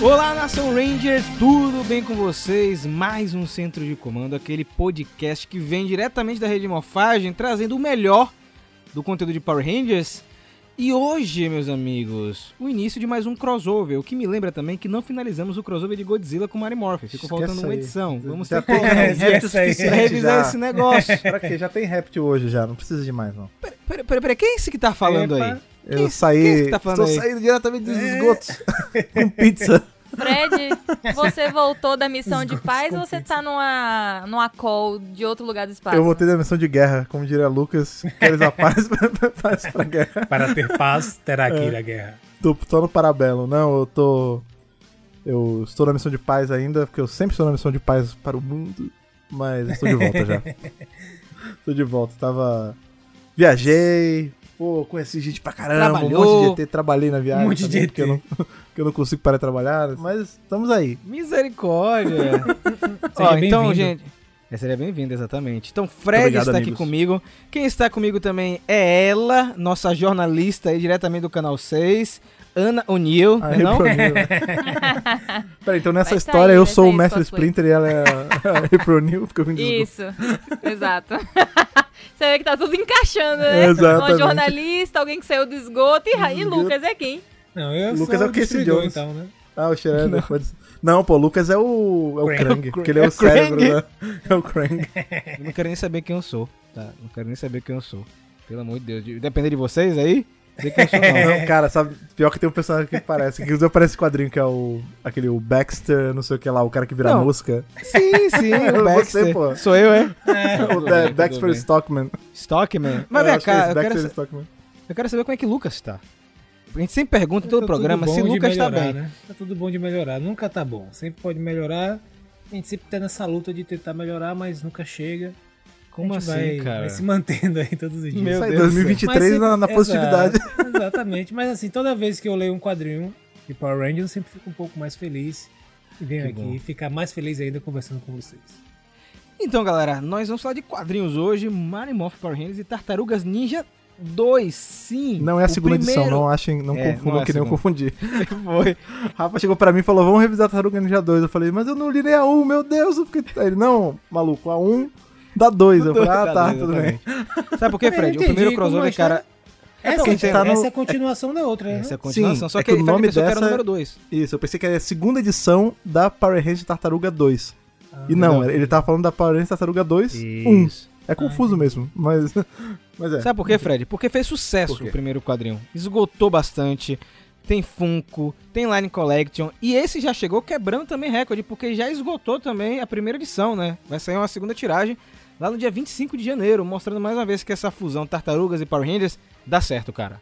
Olá, Nação Ranger, tudo bem com vocês? Mais um Centro de Comando, aquele podcast que vem diretamente da rede Morfagem, trazendo o melhor do conteúdo de Power Rangers. E hoje, meus amigos, o início de mais um crossover, o que me lembra também que não finalizamos o crossover de Godzilla com Mary Morphin. Ficou faltando uma aí. edição. Vamos já ter que revisar esse negócio. Pra quê? Já tem rap hoje já, não precisa de mais não. Peraí, peraí, peraí, quem é esse que tá falando Epa. aí? Eu Quem- saí, quem é que tá falando estou aí? saindo diretamente dos esgotos com pizza. Fred, você voltou da missão de paz ou você tá numa, numa call de outro lugar do espaço? Eu voltei da missão de guerra, como diria Lucas, queres a paz, paz pra guerra. Para ter paz, terá que ir É. à guerra. Tô, tô no parabelo, não, eu tô... Eu estou na missão de paz ainda, porque eu sempre estou na missão de paz para o mundo, mas estou de volta já. Estou de volta, tava... Viajei, pô, conheci gente pra caramba, um Trabalhou. monte de ET, trabalhei na viagem Um monte de também, ET. porque eu não, porque eu não consigo parar de trabalhar, mas estamos aí. Misericórdia. Seja Ó, então, gente. É, seria bem-vindo, exatamente. Então, Fred Obrigado, está aqui amigos. comigo. Quem está comigo também é ela, nossa jornalista aí, diretamente do canal 6, Ana O'Neill, Ah, né não? New. Peraí, então nessa Vai história sair, eu sou o Mestre. Splinter e ela é a April New, porque eu vim Isso, exato. Você vê que tá tudo encaixando, né? Exatamente. Uma jornalista, alguém que saiu do esgoto e, e Lucas é quem? Não, eu Lucas sou é o Casey Jones. então, né? Ah, o pode ser. Não, pô, o Lucas é o. É o Krang. Krang, porque ele é É o cérebro, Krang. né? É o Krang. Eu não quero nem saber quem eu sou, tá? Não quero nem saber quem eu sou. Pelo amor de Deus. De- Depender de vocês aí, sei quem eu sou não. Não, cara, sabe? Pior que tem um personagem que parece. Que aparece esse quadrinho que é o. Aquele o Baxter, não sei o que lá, o cara que vira Não. mosca. Sim, sim, o Você, Baxter. pô. Sou eu, é? o Tudo da- bem, Baxter. Stockman. Stockman. Mas Eu vem é cá, eu quero, Baxter sa- Stockman. eu quero saber como é que Lucas tá. A gente sempre pergunta em todo o Tá programa se Lucas tá melhorar, bem. Né? Tá tudo bom de melhorar. Nunca tá bom. Sempre pode melhorar. A gente sempre tá nessa luta de tentar melhorar, mas nunca chega. Como a gente assim, vai, cara? vai se mantendo aí todos os dias. Meu Isso aí, Deus do céu. 2023 sempre- na, na positividade. Exato, exatamente. Mas assim, toda vez que eu leio um quadrinho de Power Rangers, eu sempre fico um pouco mais feliz. E venho Que aqui bom. ficar mais feliz ainda conversando com vocês. Então, galera, nós vamos falar de quadrinhos hoje, Mario Morph Power Rangers e Tartarugas Ninja 2, sim. Não é a segunda edição, primeiro- não achem, não É, confundam não é que nem eu confundi. Foi. Rafa chegou pra mim e falou: Vamos revisar Tartaruga Ninja 2. Eu falei: Mas eu não li nem a 1, meu Deus. eu fiquei- Ele: Não, maluco, a 1 dá 2. Eu falei: Ah, Tá tudo bem. Sabe por quê, Fred? O primeiro crossover, história- cara. Essa, porque a gente tá no- essa é a continuação da outra, né? Essa é a continuação. Sim, só é que, que o ele nome pensou que era o dessa- número 2. Isso, eu pensei que era a segunda edição da Power Rangers Tartaruga 2. Ah, e não, legal. ele tava falando da Power Rangers Tartaruga 2 1. É confuso mesmo, mas. Mas é. Sabe por quê, Fred? Porque fez sucesso o primeiro quadrinho. Esgotou bastante. Tem Funko, tem Line Collection. E esse já chegou quebrando também recorde, porque já esgotou também a primeira edição, né? Vai sair uma segunda tiragem lá no dia 25 de janeiro, mostrando mais uma vez que essa fusão Tartarugas e Power Rangers dá certo, cara.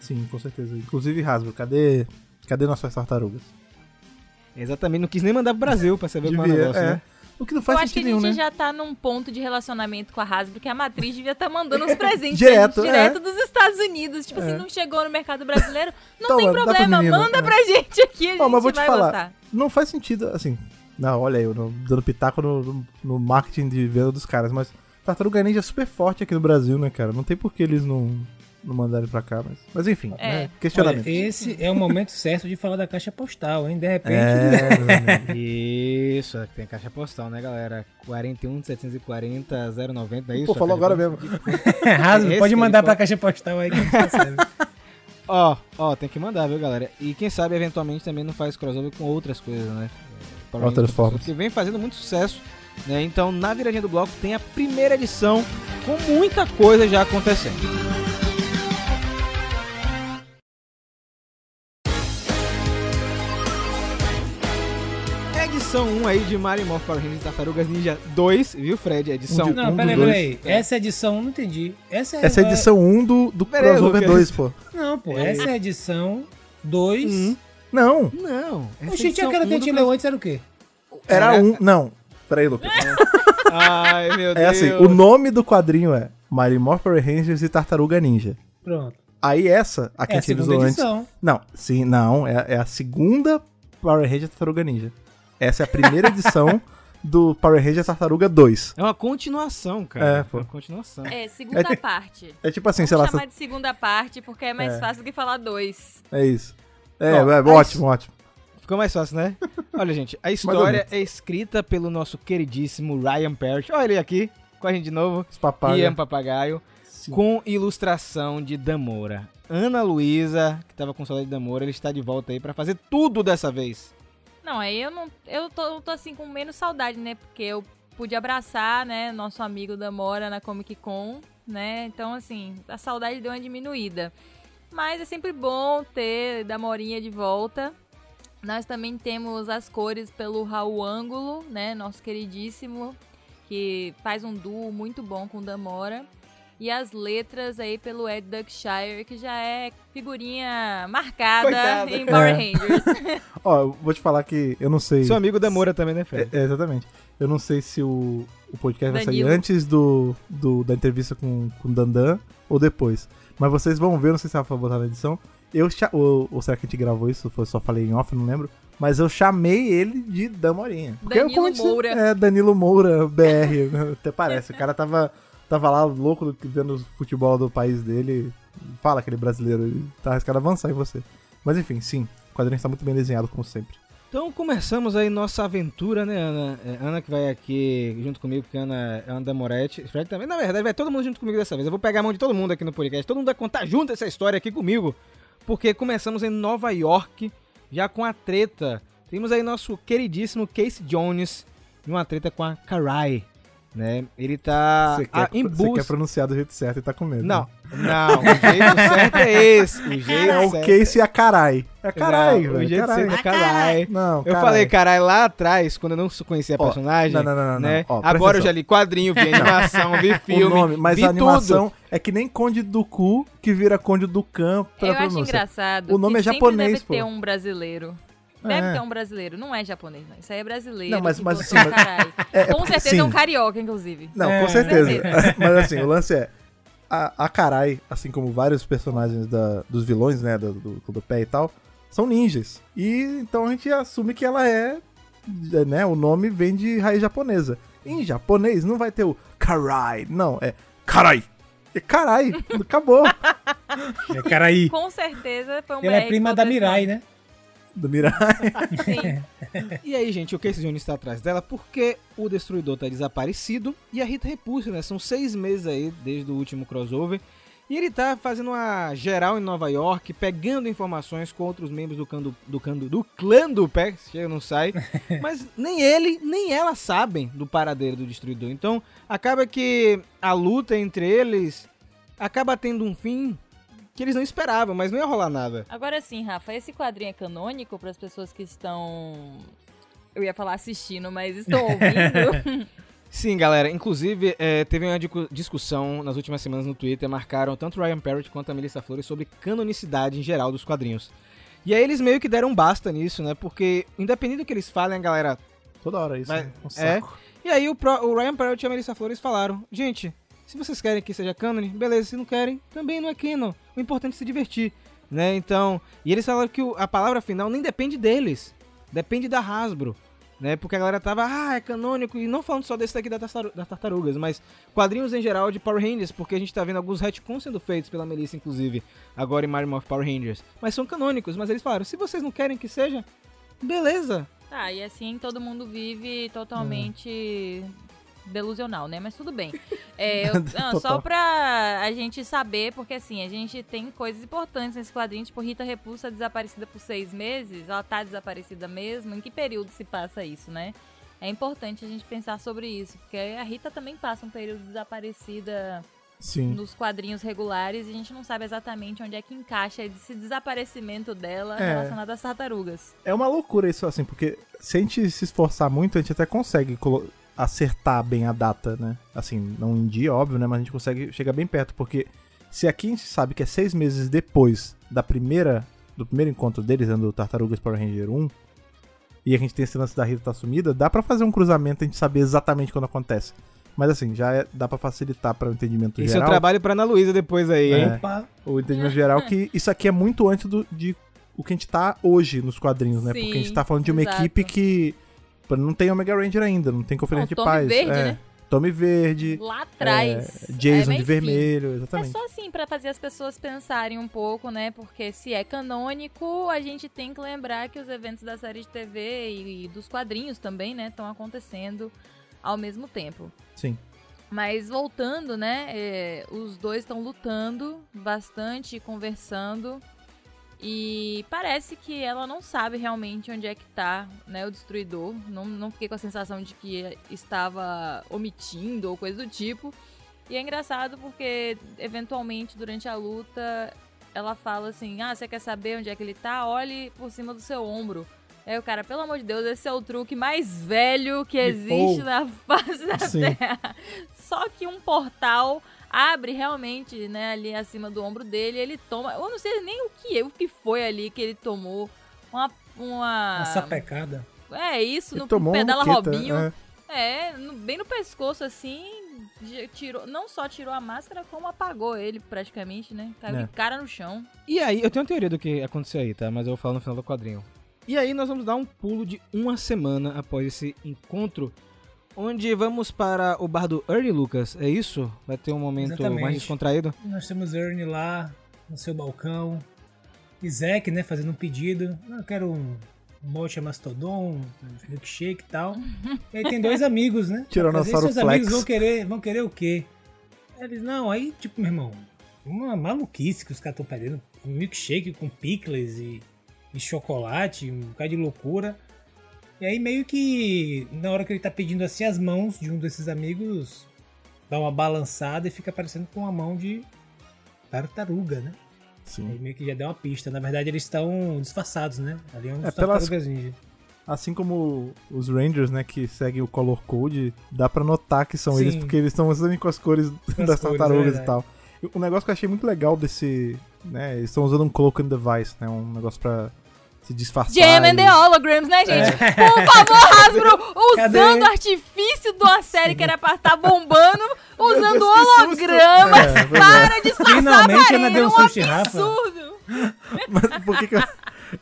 Sim, com certeza. Inclusive, Hasbro, cadê. Cadê nossas tartarugas? Exatamente, não quis nem mandar pro Brasil pra saber como é o negócio, é. né? O que não Eu faz acho que a gente nenhum, né? já tá num ponto de relacionamento com a Hasbro que a matriz devia estar mandando os presentes Direto, pra gente, é. direto dos Estados Unidos. Tipo É. assim, não chegou no mercado brasileiro, não Toma, tem pra problema, menina, manda é. pra gente aqui, a Ó, gente mas vou te vai falar. gostar. Não faz sentido, assim. Não, olha aí, eu não- dando pitaco no, no- no marketing de venda dos caras, mas Tartaruga Ninja é super forte aqui no Brasil, né, cara? Não tem por que eles não, não mandarem pra cá, mas, mas enfim, É. né? Olha, questionamento. esse é o momento certo de falar da caixa postal, hein? De repente. É, amigo. Isso, aqui tem caixa postal, né, galera? 41 740 090, é isso? Pô, falou agora mesmo. Esse pode que mandar pra caixa postal aí que a gente recebe. Ó, ó, tem que mandar, viu, galera? E quem sabe, eventualmente, também não faz crossover com outras coisas, né? É, Power Outras formas. Que vem fazendo muito sucesso, né? Então, na viradinha do bloco, tem a primeira edição com muita coisa já acontecendo. Edição 1 aí de Mario Morph Power Rangers Tartarugas Ninja 2, viu, Fred? Edição Um 1. de- Não, Um peraí, peraí. Essa edição, não entendi. Essa é, Essa é a edição 1 do, do crossover Lucas. 2, pô. Não, pô. Essa é a edição 2. Hum. Não, Não. O edição aquela que a do gente leu antes era o quê? era É. um. Não, peraí, Lucas. Ai, meu É Deus. assim, o nome do quadrinho é Mighty Morphin Power Rangers e Tartaruga Ninja. Pronto. Aí essa, a que É a segunda antes. edição. Não, sim, não. É, é a segunda Power Ranger Tartaruga Ninja. Essa é a primeira edição do Power Ranger Tartaruga 2. É uma continuação, cara. É, É, pô. uma continuação. É, segunda parte. É tipo assim, Vamos sei lá. chamar de segunda parte, porque é mais É. fácil do que falar dois. É isso. É, Ó, é ótimo, ótimo. ficou mais fácil, né? Olha, gente, a história é escrita pelo nosso queridíssimo Ryan Parrott. Olha ele aqui, com a gente de novo. Os papagaios. Ian Papagaio. Com ilustração de Damora. Ana Luísa, que tava com saudade de Damora, ele está de volta aí pra fazer tudo dessa vez. Não, aí eu não. Eu tô, eu tô assim com menos saudade, né? Porque eu pude abraçar, né, nosso amigo Damora na Comic Con, né? Então, assim, a saudade deu uma diminuída. Mas é sempre bom ter Damorinha de volta. Nós também temos as cores pelo Raul Ângulo, né? Nosso queridíssimo, que faz um duo muito bom com Damora. E as letras aí pelo Ed Duckshire, que já é figurinha marcada Coitado. em Power É. Rangers. Ó, eu vou te falar que eu não sei. Seu amigo Damora também, né, Fred? É, é, exatamente. Eu não sei se o, o podcast vai Danilo. sair antes do, do- da entrevista com, com o Dandan ou depois. Mas vocês vão ver, não sei se ela vai botar na edição. Eu ou, ou será que a gente gravou isso? Ou só falei em off, não lembro. Mas eu chamei ele de Damorinha. Eu Danilo Moura. É, Danilo Moura, BR. Até parece. O cara tava, tava lá louco do- vendo o futebol do país dele. Fala aquele brasileiro, ele tá arriscado a avançar em você. Mas enfim, sim. O quadrinho está muito bem desenhado, como sempre. Então começamos aí nossa aventura, né, Ana? É, Ana que vai aqui junto comigo, porque Ana é Ana Moretti. Fred também. Na verdade, vai todo mundo junto comigo dessa vez. Eu vou pegar a mão de todo mundo aqui no podcast. Todo mundo vai contar junto essa história aqui comigo. Porque começamos em Nova York, já com a treta. Temos aí nosso queridíssimo Casey Jones em uma treta com a Karai, né? Ele tá Você quer, em você quer busca... pronunciar do jeito certo e tá com medo. Não, não, o jeito certo é esse. O jeito É o certo. Casey e a carai. É carai, Não, O velho. jeito Carai. certo é Karai. Não, Eu carai. falei carai lá atrás, quando eu não conhecia a personagem. não, não, não, não, né? não. Agora eu atenção. já li quadrinho, vi animação, vi filme. o nome, mas vi a animação é que nem Conde do Cu que vira Conde do Can pra Eu acho pronúncia. engraçado. O nome que é japonês, deve pô. ter um brasileiro. Deve É. ter um brasileiro. Não é japonês, não. Isso aí é brasileiro. Não, mas- mas assim, mas-. É, é Com certeza é um sim. carioca, inclusive. Não, É, com certeza. certeza. Mas assim, o lance é. A, a Karai, assim como vários personagens da- dos vilões, né? Do, do, do pé e tal, são ninjas. E então a gente assume que ela é. né? O nome vem de raiz japonesa. Em japonês não vai ter o Karai. Não, é Karai. É Karai. Acabou. É Caraí. Com certeza foi um Ela é prima da Mirai, né? Do Mirai. Sim. E aí, gente, o Casey Jones está atrás dela porque o Destruidor tá desaparecido e a Rita Repulsa, né? São seis meses aí desde o último crossover. E ele tá fazendo uma geral em Nova York, pegando informações com outros membros do, clã do, do, clã do, do clã do Pé, chega, não sai. Mas nem ele, nem ela sabem do paradeiro do Destruidor. Então, acaba que a luta entre eles acaba tendo um fim que eles não esperavam, mas não ia rolar nada. Agora sim, Rafa, esse quadrinho é canônico para as pessoas que estão. Eu ia falar assistindo, mas estão ouvindo. Sim, galera. Inclusive, é, teve uma discussão nas últimas semanas no Twitter, marcaram tanto o Ryan Parrott quanto a Melissa Flores sobre canonicidade em geral dos quadrinhos. E aí eles meio que deram basta nisso, né? Porque, independente do que eles falem, a galera... Toda hora isso. Mas- né? Um é. E aí o, pro- o Ryan Parrott e a Melissa Flores falaram, gente, se vocês querem que seja canon, beleza. Se não querem, também não é canon. O importante é se divertir, né? Então... E eles falaram que a palavra final nem depende deles. Depende da Hasbro né? Porque a galera tava, ah, é canônico, e não falando só desse daqui da tartaru- das tartarugas, mas quadrinhos em geral de Power Rangers, porque a gente tá vendo alguns retcons sendo feitos pela Melissa, inclusive, agora em Mario Morph Power Rangers. Mas são canônicos, mas eles falaram, se vocês não querem que seja, beleza. Tá, e assim todo mundo vive totalmente delusional, né? Mas tudo bem. É, eu- não, só pra a gente saber, porque assim, a gente tem coisas importantes nesse quadrinho, tipo, Rita Repulsa desaparecida por seis meses, ela tá desaparecida mesmo, em que período se passa isso, né? É importante a gente pensar sobre isso, porque a Rita também passa um período desaparecida Sim. nos quadrinhos regulares e a gente não sabe exatamente onde é que encaixa esse desaparecimento dela É. relacionado às tartarugas. É uma loucura isso, assim, porque se a gente se esforçar muito, a gente até consegue acertar bem a data, né? Assim, não em dia, óbvio, né? Mas a gente consegue chegar bem perto, porque se aqui a gente sabe que é seis meses depois da primeira, do primeiro encontro deles, né, do Tartarugas Power Ranger 1, e a gente tem esse lance da Rita tá sumida, dá pra fazer um cruzamento e a gente saber exatamente quando acontece. Mas assim, já é- dá pra facilitar para o entendimento Esse é o geral. trabalho pra Ana Luísa depois aí, hein? É. Opa, o entendimento geral que isso aqui é muito antes do, de o que a gente tá hoje nos quadrinhos, né? Sim, Porque a gente tá falando de uma exato. equipe que não tem Omega Ranger ainda, não tem Conferência de Tommy Paz. Verde, é. né? Tommy Verde, Lá atrás. é, Jason É, de vermelho, enfim, É exatamente. só assim pra fazer as pessoas pensarem um pouco, né? Porque se é canônico, a gente tem que lembrar que os eventos da série de TV e, e dos quadrinhos também, né, estão acontecendo ao mesmo tempo. Sim. Mas voltando, né? é, os dois estão lutando bastante, conversando. E parece que ela não sabe realmente onde é que tá, né, o destruidor. Não, não fiquei com a sensação de que estava omitindo ou coisa do tipo. E é engraçado porque, eventualmente, durante a luta, ela fala assim: Ah, você quer saber onde é que ele tá? Olhe por cima do seu ombro. Aí o cara, pelo amor de Deus, esse é o truque mais velho que existe na face da Sim. Terra. Só que um portal abre realmente, né, ali acima do ombro dele, ele toma. Eu não sei nem o que, o que foi ali que ele tomou. Uma. Uma, Uma sapecada. é isso, Ele no tomou uma pedala muqueta, Robinho. é. É, no- bem no pescoço, assim, tirou, não só tirou a máscara, como apagou ele, praticamente, né? Caiu É. de cara no chão. E aí, eu tenho uma teoria do que aconteceu aí, tá? Mas eu vou falar no final do quadrinho. E aí, nós vamos dar um pulo de uma semana após esse encontro, onde vamos para o bar do Early Lucas, é isso? Vai ter um momento Exatamente. mais descontraído? Nós temos Ernie lá no seu balcão. Isaac, né, fazendo um pedido. "Ah, Eu quero um mocha mastodon, um milkshake e tal. E aí tem dois amigos, né? Tiranossauro Mas aí seus amigos Flex. vão querer, vão querer o quê? Eles, não, aí, tipo, meu irmão, uma maluquice que os caras estão pedindo. Um milkshake com pickles e, e chocolate, um bocado de loucura. E aí meio que na hora que ele tá pedindo assim, as mãos de um desses amigos dá uma balançada e fica parecendo com a mão de tartaruga, né? Aí Sim. meio que já deu uma pista. Na verdade, eles estão disfarçados, né? Ali é um É, tartarugas ninja. Assim como os Rangers, né, que seguem o Color Code, dá pra notar que são Sim. eles, porque eles estão usando com as cores as das cores, tartarugas é e tal. O negócio que eu achei muito legal desse. Né, eles estão usando um cloaking device, né? Um negócio pra se disfarçar. Gem and e- the Holograms, né, gente? Por favor, Hasbro, Cadê? usando o artifício de uma série que era pra estar bombando, usando hologramas É, pois é. para disfarçar Finalmente a ela deu um Rafa. absurdo. Mas por que, que eu,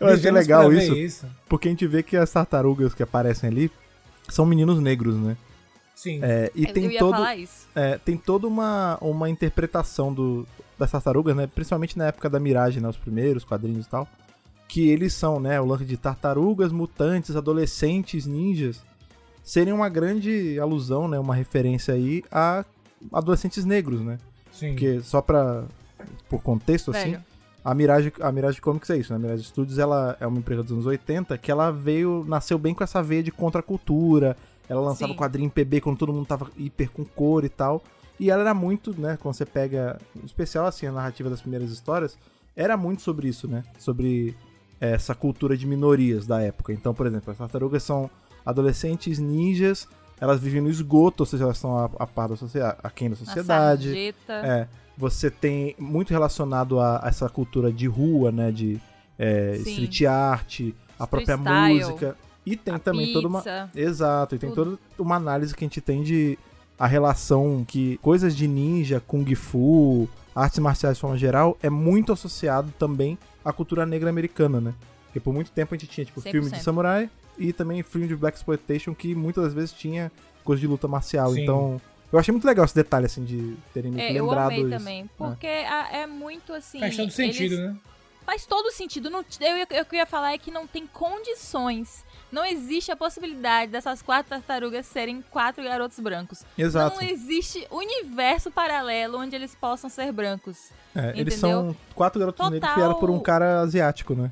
eu achei legal isso? isso. Porque a gente vê que as tartarugas que aparecem ali são meninos negros, né? Sim. É, e Eu tem ia todo. falar isso. É, tem toda uma, uma interpretação do, das tartarugas, né? Principalmente na época da Miragem, né? Os primeiros quadrinhos e tal. Que eles são, né? O lance de tartarugas, mutantes, adolescentes, ninjas. Serem uma grande alusão, né? Uma referência aí a adolescentes negros, né? Sim. Porque só pra... Por contexto, assim... Velho. A Mirage, a Mirage Comics é isso, né? A Mirage Studios ela é uma empresa dos anos 80 que ela veio, nasceu bem com essa veia de contracultura. Ela lançava Sim. quadrinho em PB quando todo mundo tava hiper com cor e tal. E ela era muito, né? Quando você pega, em especial assim, a narrativa das primeiras histórias, era muito sobre isso, né? Sobre essa cultura de minorias da época. Então, por exemplo, as tartarugas são adolescentes ninjas, elas vivem no esgoto, ou seja, elas estão a, a par da sociedade, aquém da sociedade. É, você tem muito relacionado a, a essa cultura de rua, né? De é, street art, a própria style, música. E tem também toda uma. pizza. Exato, e tem tudo. toda uma análise que a gente tem de a relação que coisas de ninja, kung fu, artes marciais de forma geral, é muito associado também à cultura negra americana, né? Porque por muito tempo a gente tinha, tipo, filme de 100%. samurai e também filme de Black Exploitation que muitas das vezes tinha coisa de luta marcial. Sim. Então, eu achei muito legal esse detalhe, assim, de terem que É, eu lembrado amei isso. também. Porque a- é muito assim. Faz todo sentido, eles- né? Faz todo sentido. Não, eu, eu, que eu ia falar é que não tem condições. Não existe a possibilidade dessas quatro tartarugas serem quatro garotos brancos. Exato. Não existe universo paralelo onde eles possam ser brancos. É, eles são quatro garotos negros Total- criados por um cara asiático, né?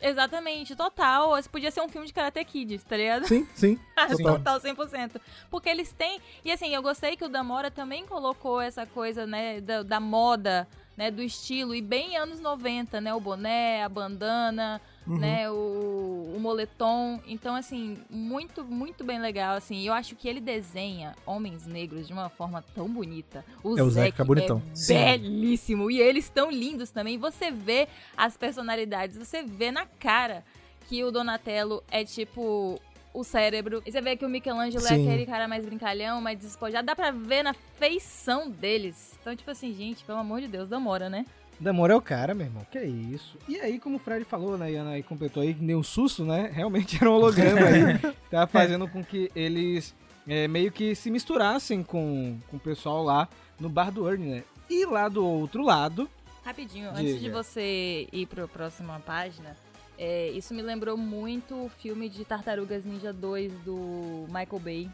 Exatamente, total. Esse podia ser um filme de Karate Kid, tá ligado? Sim, sim. Total. Total 100%. Porque eles têm. E assim, eu gostei que o Damora também colocou essa coisa, né, da, da moda, né, do estilo. E bem anos 90, né? O boné, a bandana, Uhum. né, o, o moletom. Então, assim, muito, muito bem legal, assim. Eu acho que ele desenha homens negros de uma forma tão bonita. O É, o Zack fica bonitão. é Sim. belíssimo. E eles tão lindos também. Você vê as personalidades, você vê na cara que o Donatello é tipo o cérebro. E você vê que o Michelangelo é Sim. aquele cara mais brincalhão, mais despojado. Dá pra ver na feição deles. Então, tipo assim, gente, pelo amor de Deus, demora, né? Demora é o cara, meu irmão. Que isso. E aí, como o Fred falou, né, Iana aí completou aí, que deu um susto, né? Realmente era um holograma aí. Tava fazendo com que eles é, meio que se misturassem com, com o pessoal lá no bar do Ernie, né? E lá do outro lado, Rapidinho, Diga. antes de você ir para a próxima página, é, isso me lembrou muito o filme de Tartarugas Ninja 2 do Michael Bay.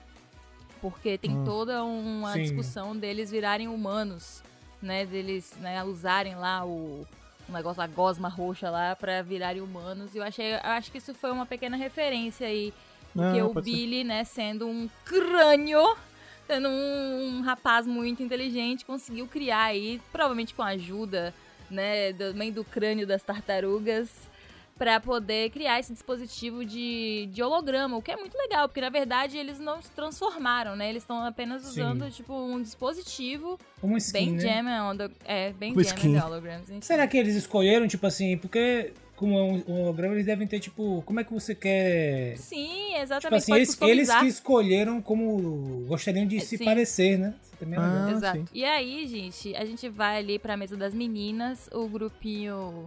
Porque tem Hum. toda uma Sim. discussão deles virarem humanos, né? Deles né, usarem lá o, o negócio da gosma roxa lá pra virarem humanos. E eu achei, eu acho que isso foi uma pequena referência aí. Porque Não, o pode ser. Billy, né, sendo um crânio, sendo um, um rapaz muito inteligente, conseguiu criar aí, provavelmente com a ajuda, né, também do crânio das tartarugas, pra poder criar esse dispositivo de, de holograma, o que é muito legal, porque na verdade eles não se transformaram, né? Eles estão apenas Sim. usando, tipo, um dispositivo Como skin, bem né? jam on the- é, bem Um jam skin. on the holograms. enfim. Será que eles escolheram, tipo assim, porque como é um um holograma, eles devem ter, tipo, como é que você quer. Sim, Tipo exatamente, assim, pode eles, eles que escolheram como gostariam de É, se sim. parecer, né? Isso também é. Ah, Exato. sim. E aí, gente, a gente vai ali pra mesa das meninas, o grupinho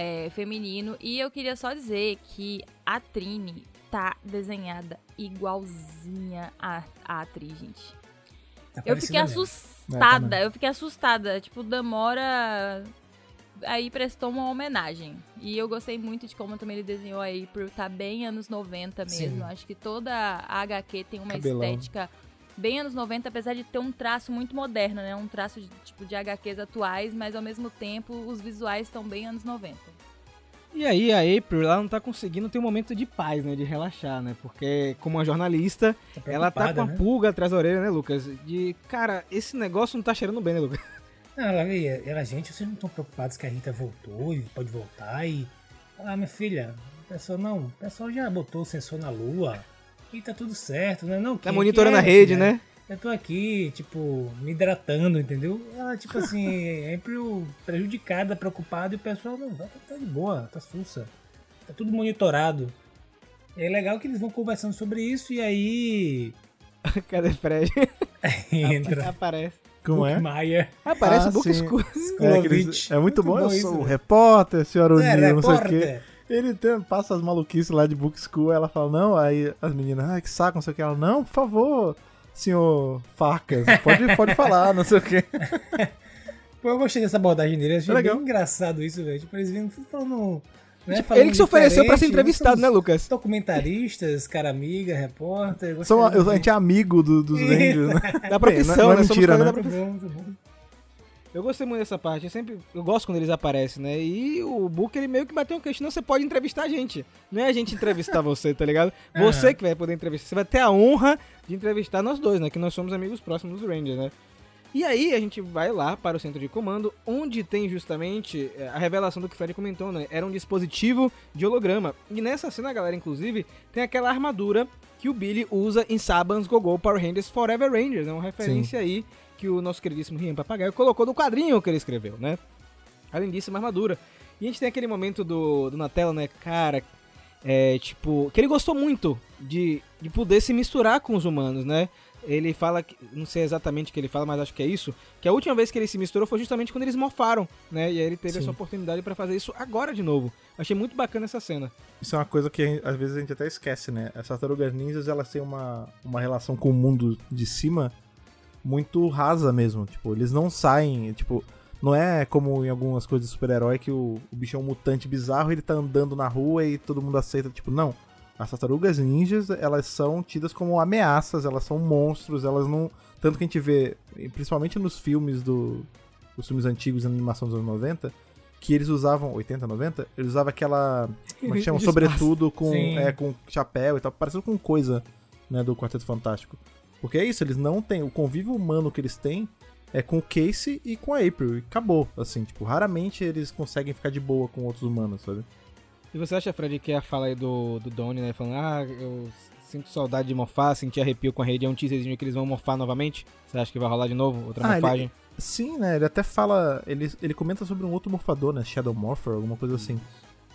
é, feminino. E eu queria só dizer que a Trini tá desenhada igualzinha à, à atriz, gente. Tá Eu fiquei mesmo. assustada, É, eu fiquei assustada. Tipo, Damora aí prestou uma homenagem. E eu gostei muito de como também ele desenhou aí, por tá bem anos 90 mesmo. Sim. Acho que toda a HQ tem uma Cabelão. estética bem anos 90, apesar de ter um traço muito moderno, né? Um traço de, tipo de HQs atuais, mas ao mesmo tempo os visuais estão bem anos 90. E aí a April, ela não tá conseguindo ter um momento de paz, né? De relaxar, né? Porque como uma jornalista, Tá ela tá com a né? pulga atrás da orelha, né, Lucas? De, cara, esse negócio não tá cheirando bem, né, Lucas? Não, ela, ela, gente, vocês não estão preocupados que a Rita voltou e pode voltar e. Ah, minha filha, o pessoal não, o pessoal já botou o sensor na lua e tá tudo certo, né? Não, Tá monitorando que a é, rede, filha? né? Eu tô aqui, tipo, me hidratando, entendeu? Ela, tipo assim, é prejudicada, preocupada, e o pessoal, não, vai, tá de boa, tá sussa. Tá tudo monitorado. E é legal que eles vão conversando sobre isso e aí Cadê Fred? entra Aparece. Como é? Maia. Aparece Ah, o Book. School. É, aqueles- Skolovitch. é muito, bom, eu isso, sou o né? repórter, senhora É, O'Neill, não sei o quê. Ele tem- passa as maluquices lá de book school, ela fala, não, aí as meninas, ai, que saco, não sei o que. Ela, não, por favor, senhor Farcas, pode, pode falar, não sei o que. Pô, eu gostei dessa abordagem dele, achei É bem engraçado isso, velho. Tipo, eles vindo falando. Né, Tipo, falando ele que se ofereceu pra ser diferente, entrevistado, né, Lucas? Documentaristas, cara amiga, repórter. São, muito. a gente é amigo do- dos. Rangers, né? Da profissão, não é né? Mentira, né? da Muito bom, muito bom. Eu gostei muito dessa parte. Eu sempre eu gosto quando eles aparecem, né? E o Book ele meio que bateu um queixo. Não, você pode entrevistar a gente. Não é a gente entrevistar você, tá ligado? Você Aham. que vai poder entrevistar. Você vai ter a honra de entrevistar nós dois, né? Que nós somos amigos próximos dos Rangers, né? E aí a gente vai lá para o centro de comando, onde tem justamente eh, a revelação do que o Fred comentou, né? Era um dispositivo de holograma. E nessa cena, galera, inclusive, tem aquela armadura que o Billy usa em Saban's Gogol Power Rangers Forever Rangers. É uma referência aí que o nosso queridíssimo Rian Papagaio colocou no quadrinho que ele escreveu, né? A lindíssima armadura. E a gente tem aquele momento do, do Nutella, né? Cara, é tipo. Que ele gostou muito de, de poder se misturar com os humanos, né? Ele fala que. Não sei exatamente o que ele fala, mas acho que é isso. Que a última vez que ele se misturou foi justamente quando eles morfaram, né? E aí ele teve Sim. essa oportunidade pra fazer isso agora de novo. Achei muito bacana essa cena. Isso é uma coisa que às vezes a gente até esquece, né? As tartarugas ninjas, elas têm uma, uma relação com o mundo de cima muito rasa mesmo. Tipo, eles não saem, tipo... Não é como em algumas coisas de super-herói que o, o bicho é um mutante bizarro, ele tá andando na rua e todo mundo aceita. Tipo, não. As tartarugas ninjas, elas são tidas como ameaças, elas são monstros, elas não... Tanto que a gente vê, principalmente nos filmes do... Os filmes antigos, na animação dos anos 90, que eles usavam... 80, 90? Eles usavam aquela... Como é que chama? De Sobretudo com, Sim. é, com chapéu e tal, parecendo com coisa, né, do Quarteto Fantástico. Porque é isso, eles não têm... O convívio humano que eles têm é com o Casey e com a April. E acabou, assim, tipo, raramente eles conseguem ficar de boa com outros humanos, sabe? E você acha, Fred, que a fala aí do, do Donnie, né? Falando, ah, eu sinto saudade de morfar, senti arrepio com a rede, é um teaserzinho que eles vão morfar novamente? Você acha que vai rolar de novo? Outra Ah, ele- morfagem? Sim, né? Ele até fala. Ele, ele comenta sobre um outro morfador, né? Shadow Morpher, alguma coisa assim.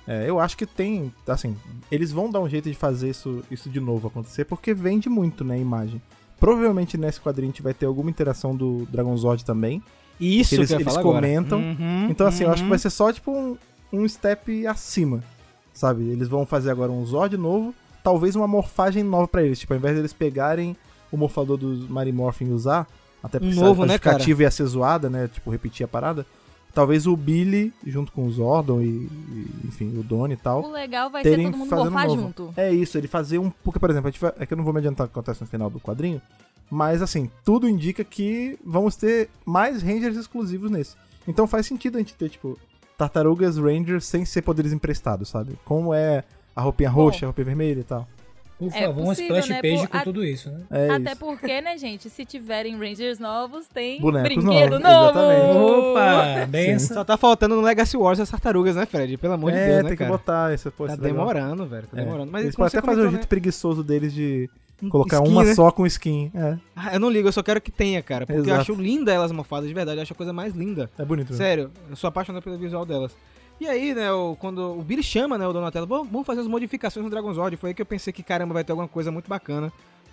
É, eu acho que tem. Assim, eles vão dar um jeito de fazer isso, isso de novo acontecer, porque vende muito, né? A imagem. Provavelmente nesse quadrinho a gente vai ter alguma interação do Dragon Zord também. Isso eles- que eles falar agora. comentam. Uhum, Então, assim, eu acho que uhum. vai ser só, tipo, um, um step acima. Sabe? Eles vão fazer agora um Zord novo. talvez uma morfagem nova pra eles. Tipo, ao invés deles pegarem o morfador dos Marimorphin e usar, até porque Um novo, a né, cara? justificativa ia ser zoada, né? Tipo, repetir a parada. Talvez o Billy, junto com o Zordon e, e, enfim, o Donnie e tal. O legal vai ser todo mundo fazendo morfar novo. junto. É isso, ele fazer um. Porque, por exemplo, vai, é que eu não vou me adiantar o que acontece no final do quadrinho. Mas, assim, tudo indica que vamos ter mais Rangers exclusivos nesse. Então faz sentido a gente ter, tipo, tartarugas Rangers sem ser poderes emprestados, sabe? Como é a roupinha Bom. roxa, a roupinha vermelha e tal. Por É favor, uma possível, splash né? page Por- com a- tudo isso, né? É Até isso. porque, né, gente, se tiverem Rangers novos, tem Bonecos brinquedo novos, novo. exatamente. Opa, benção. Só tá faltando no Legacy Wars as tartarugas, né, Fred? Pelo amor de é, Deus, né, tem que botar esse pô, Tá é legal. demorando, velho. Tá É. demorando. Mas Eles podem até fazer o jeito né? preguiçoso deles de colocar skin, uma né? só com skin. É, Ah, eu não ligo, eu só quero que tenha, cara. Porque eu Exato. acho linda elas mofadas, de verdade. Eu acho a coisa mais linda. é bonito. mesmo. Sério, eu sou apaixonado pelo visual delas. E aí, né, o- quando o Billy chama, né, o Donatello, "Vamos- fazer as modificações no Dragon Zord. Foi aí que eu pensei que, caramba, vai ter alguma coisa muito bacana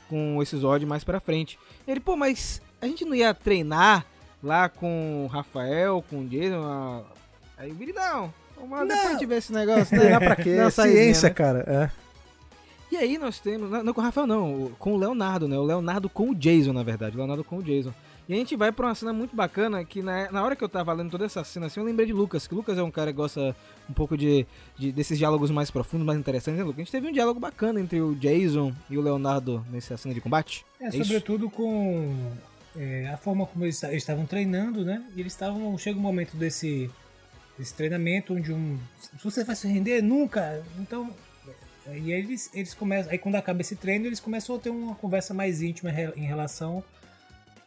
com esse Zord mais pra frente. Ele, pô, mas a gente não ia treinar lá com o Rafael, com o Jason? a- Aí o Billy, não. Vamos lá, depois a gente vê esse negócio. né? Treinar pra quê? Não, Ciência, né? cara. É. E aí nós temos. Não, não com o Rafael, não. Com o Leonardo, né? O Leonardo com o Jason, na verdade. O Leonardo com o Jason. E a gente vai pra uma cena muito bacana que na, na hora que eu tava lendo toda essa cena assim, eu lembrei de Lucas. Que Lucas é um cara que gosta um pouco de, de- desses diálogos mais profundos, mais interessantes, né, Lucas? A gente teve um diálogo bacana entre o Jason e o Leonardo nessa cena de combate. É, isso? sobretudo com é, a forma como eles, eles estavam treinando, né? E eles estavam. Chega um momento desse, desse treinamento onde um. Se você vai se render, nunca! Então. é, E aí eles, eles começam. Aí quando acaba esse treino, eles começam a ter uma conversa mais íntima em relação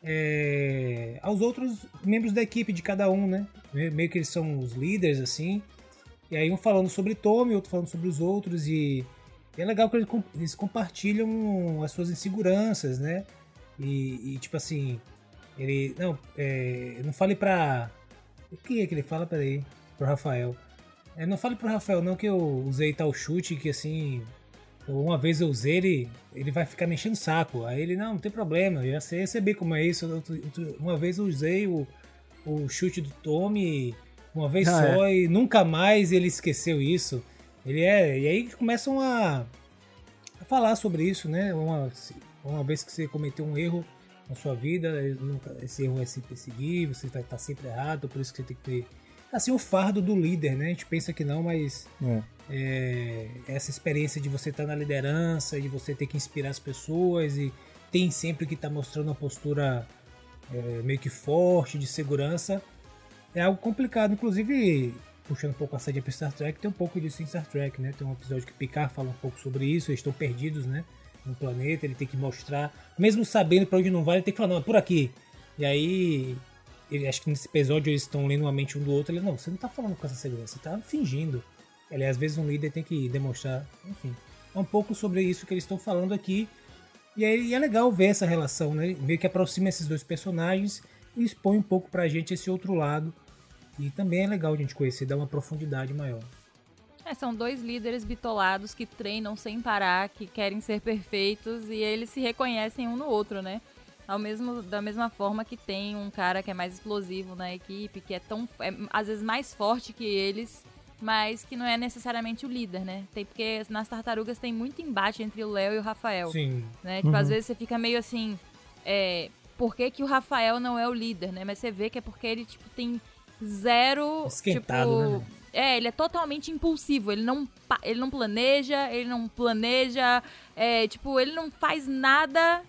é, aos outros membros da equipe de cada um, né? Me- Meio que eles são os líderes, assim. E aí um falando sobre Tommy, outro falando sobre os outros e é legal que eles, eles compartilham as suas inseguranças, né? E, e, tipo assim, ele. Não, é, não fale pra. O que é que ele fala? Peraí. Pro Rafael. É, não fale pro Rafael, não, que eu usei tal chute que assim. Uma vez eu usei ele, ele vai ficar me enchendo o saco. Aí ele, não, não tem problema, eu já sei, bem como é isso. Uma vez eu usei o, o chute do Tommy uma vez Ah, só e nunca mais ele esqueceu isso. Ele é. E aí começam a, a falar sobre isso, né? Uma, uma vez que você cometeu um erro na sua vida, esse erro vai se perseguir, você vai estar sempre errado, por isso que você tem que ter. Assim, o fardo do líder, né? A gente pensa que não, mas É. é, essa experiência de você estar na liderança, de você ter que inspirar as pessoas e tem sempre que estar mostrando uma postura é, meio que forte, de segurança, é algo complicado. Inclusive, puxando um pouco a sede para Star Trek, tem um pouco disso em Star Trek, né? Tem um episódio que Picard fala um pouco sobre isso, eles estão perdidos, né? No planeta, ele tem que mostrar, mesmo sabendo para onde não vai, ele tem que falar, não, é por aqui. E aí, ele, acho que nesse episódio eles estão lendo a mente um do outro, ele, não, você não tá falando com essa segurança, você tá fingindo. Ele, às vezes um líder tem que demonstrar, enfim. É um pouco sobre isso que eles estão falando aqui. E aí é legal ver essa relação, né? Ver que aproxima esses dois personagens e expõe um pouco pra gente esse outro lado. E também é legal a gente conhecer, dar uma profundidade maior. É, são dois líderes bitolados que treinam sem parar, que querem ser perfeitos e eles se reconhecem um no outro, né? Ao mesmo, da mesma forma que tem um cara que é mais explosivo na equipe, que é tão é, às vezes mais forte que eles, mas que não é necessariamente o líder, né? Tem porque nas tartarugas tem muito embate entre o Léo e o Rafael Sim. né? Tipo, às vezes você fica meio assim, é, por que, que o Rafael não é o líder, né? Mas você vê que é porque ele, tipo, tem zero, Esquentado, tipo... né? É, ele é totalmente impulsivo, ele não, ele não planeja, ele não planeja, é, tipo, ele não faz nada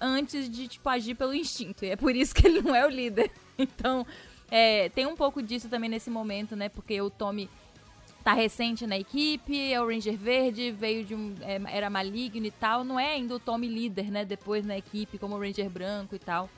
antes de, tipo, agir pelo instinto, e é por isso que ele não é o líder. Então, é, tem um pouco disso também nesse momento, né? Porque o Tommy tá recente na equipe, é o Ranger Verde, veio de um. é, era maligno e tal. Não é ainda o Tommy líder, né? Depois na equipe, como o Ranger Branco e tal.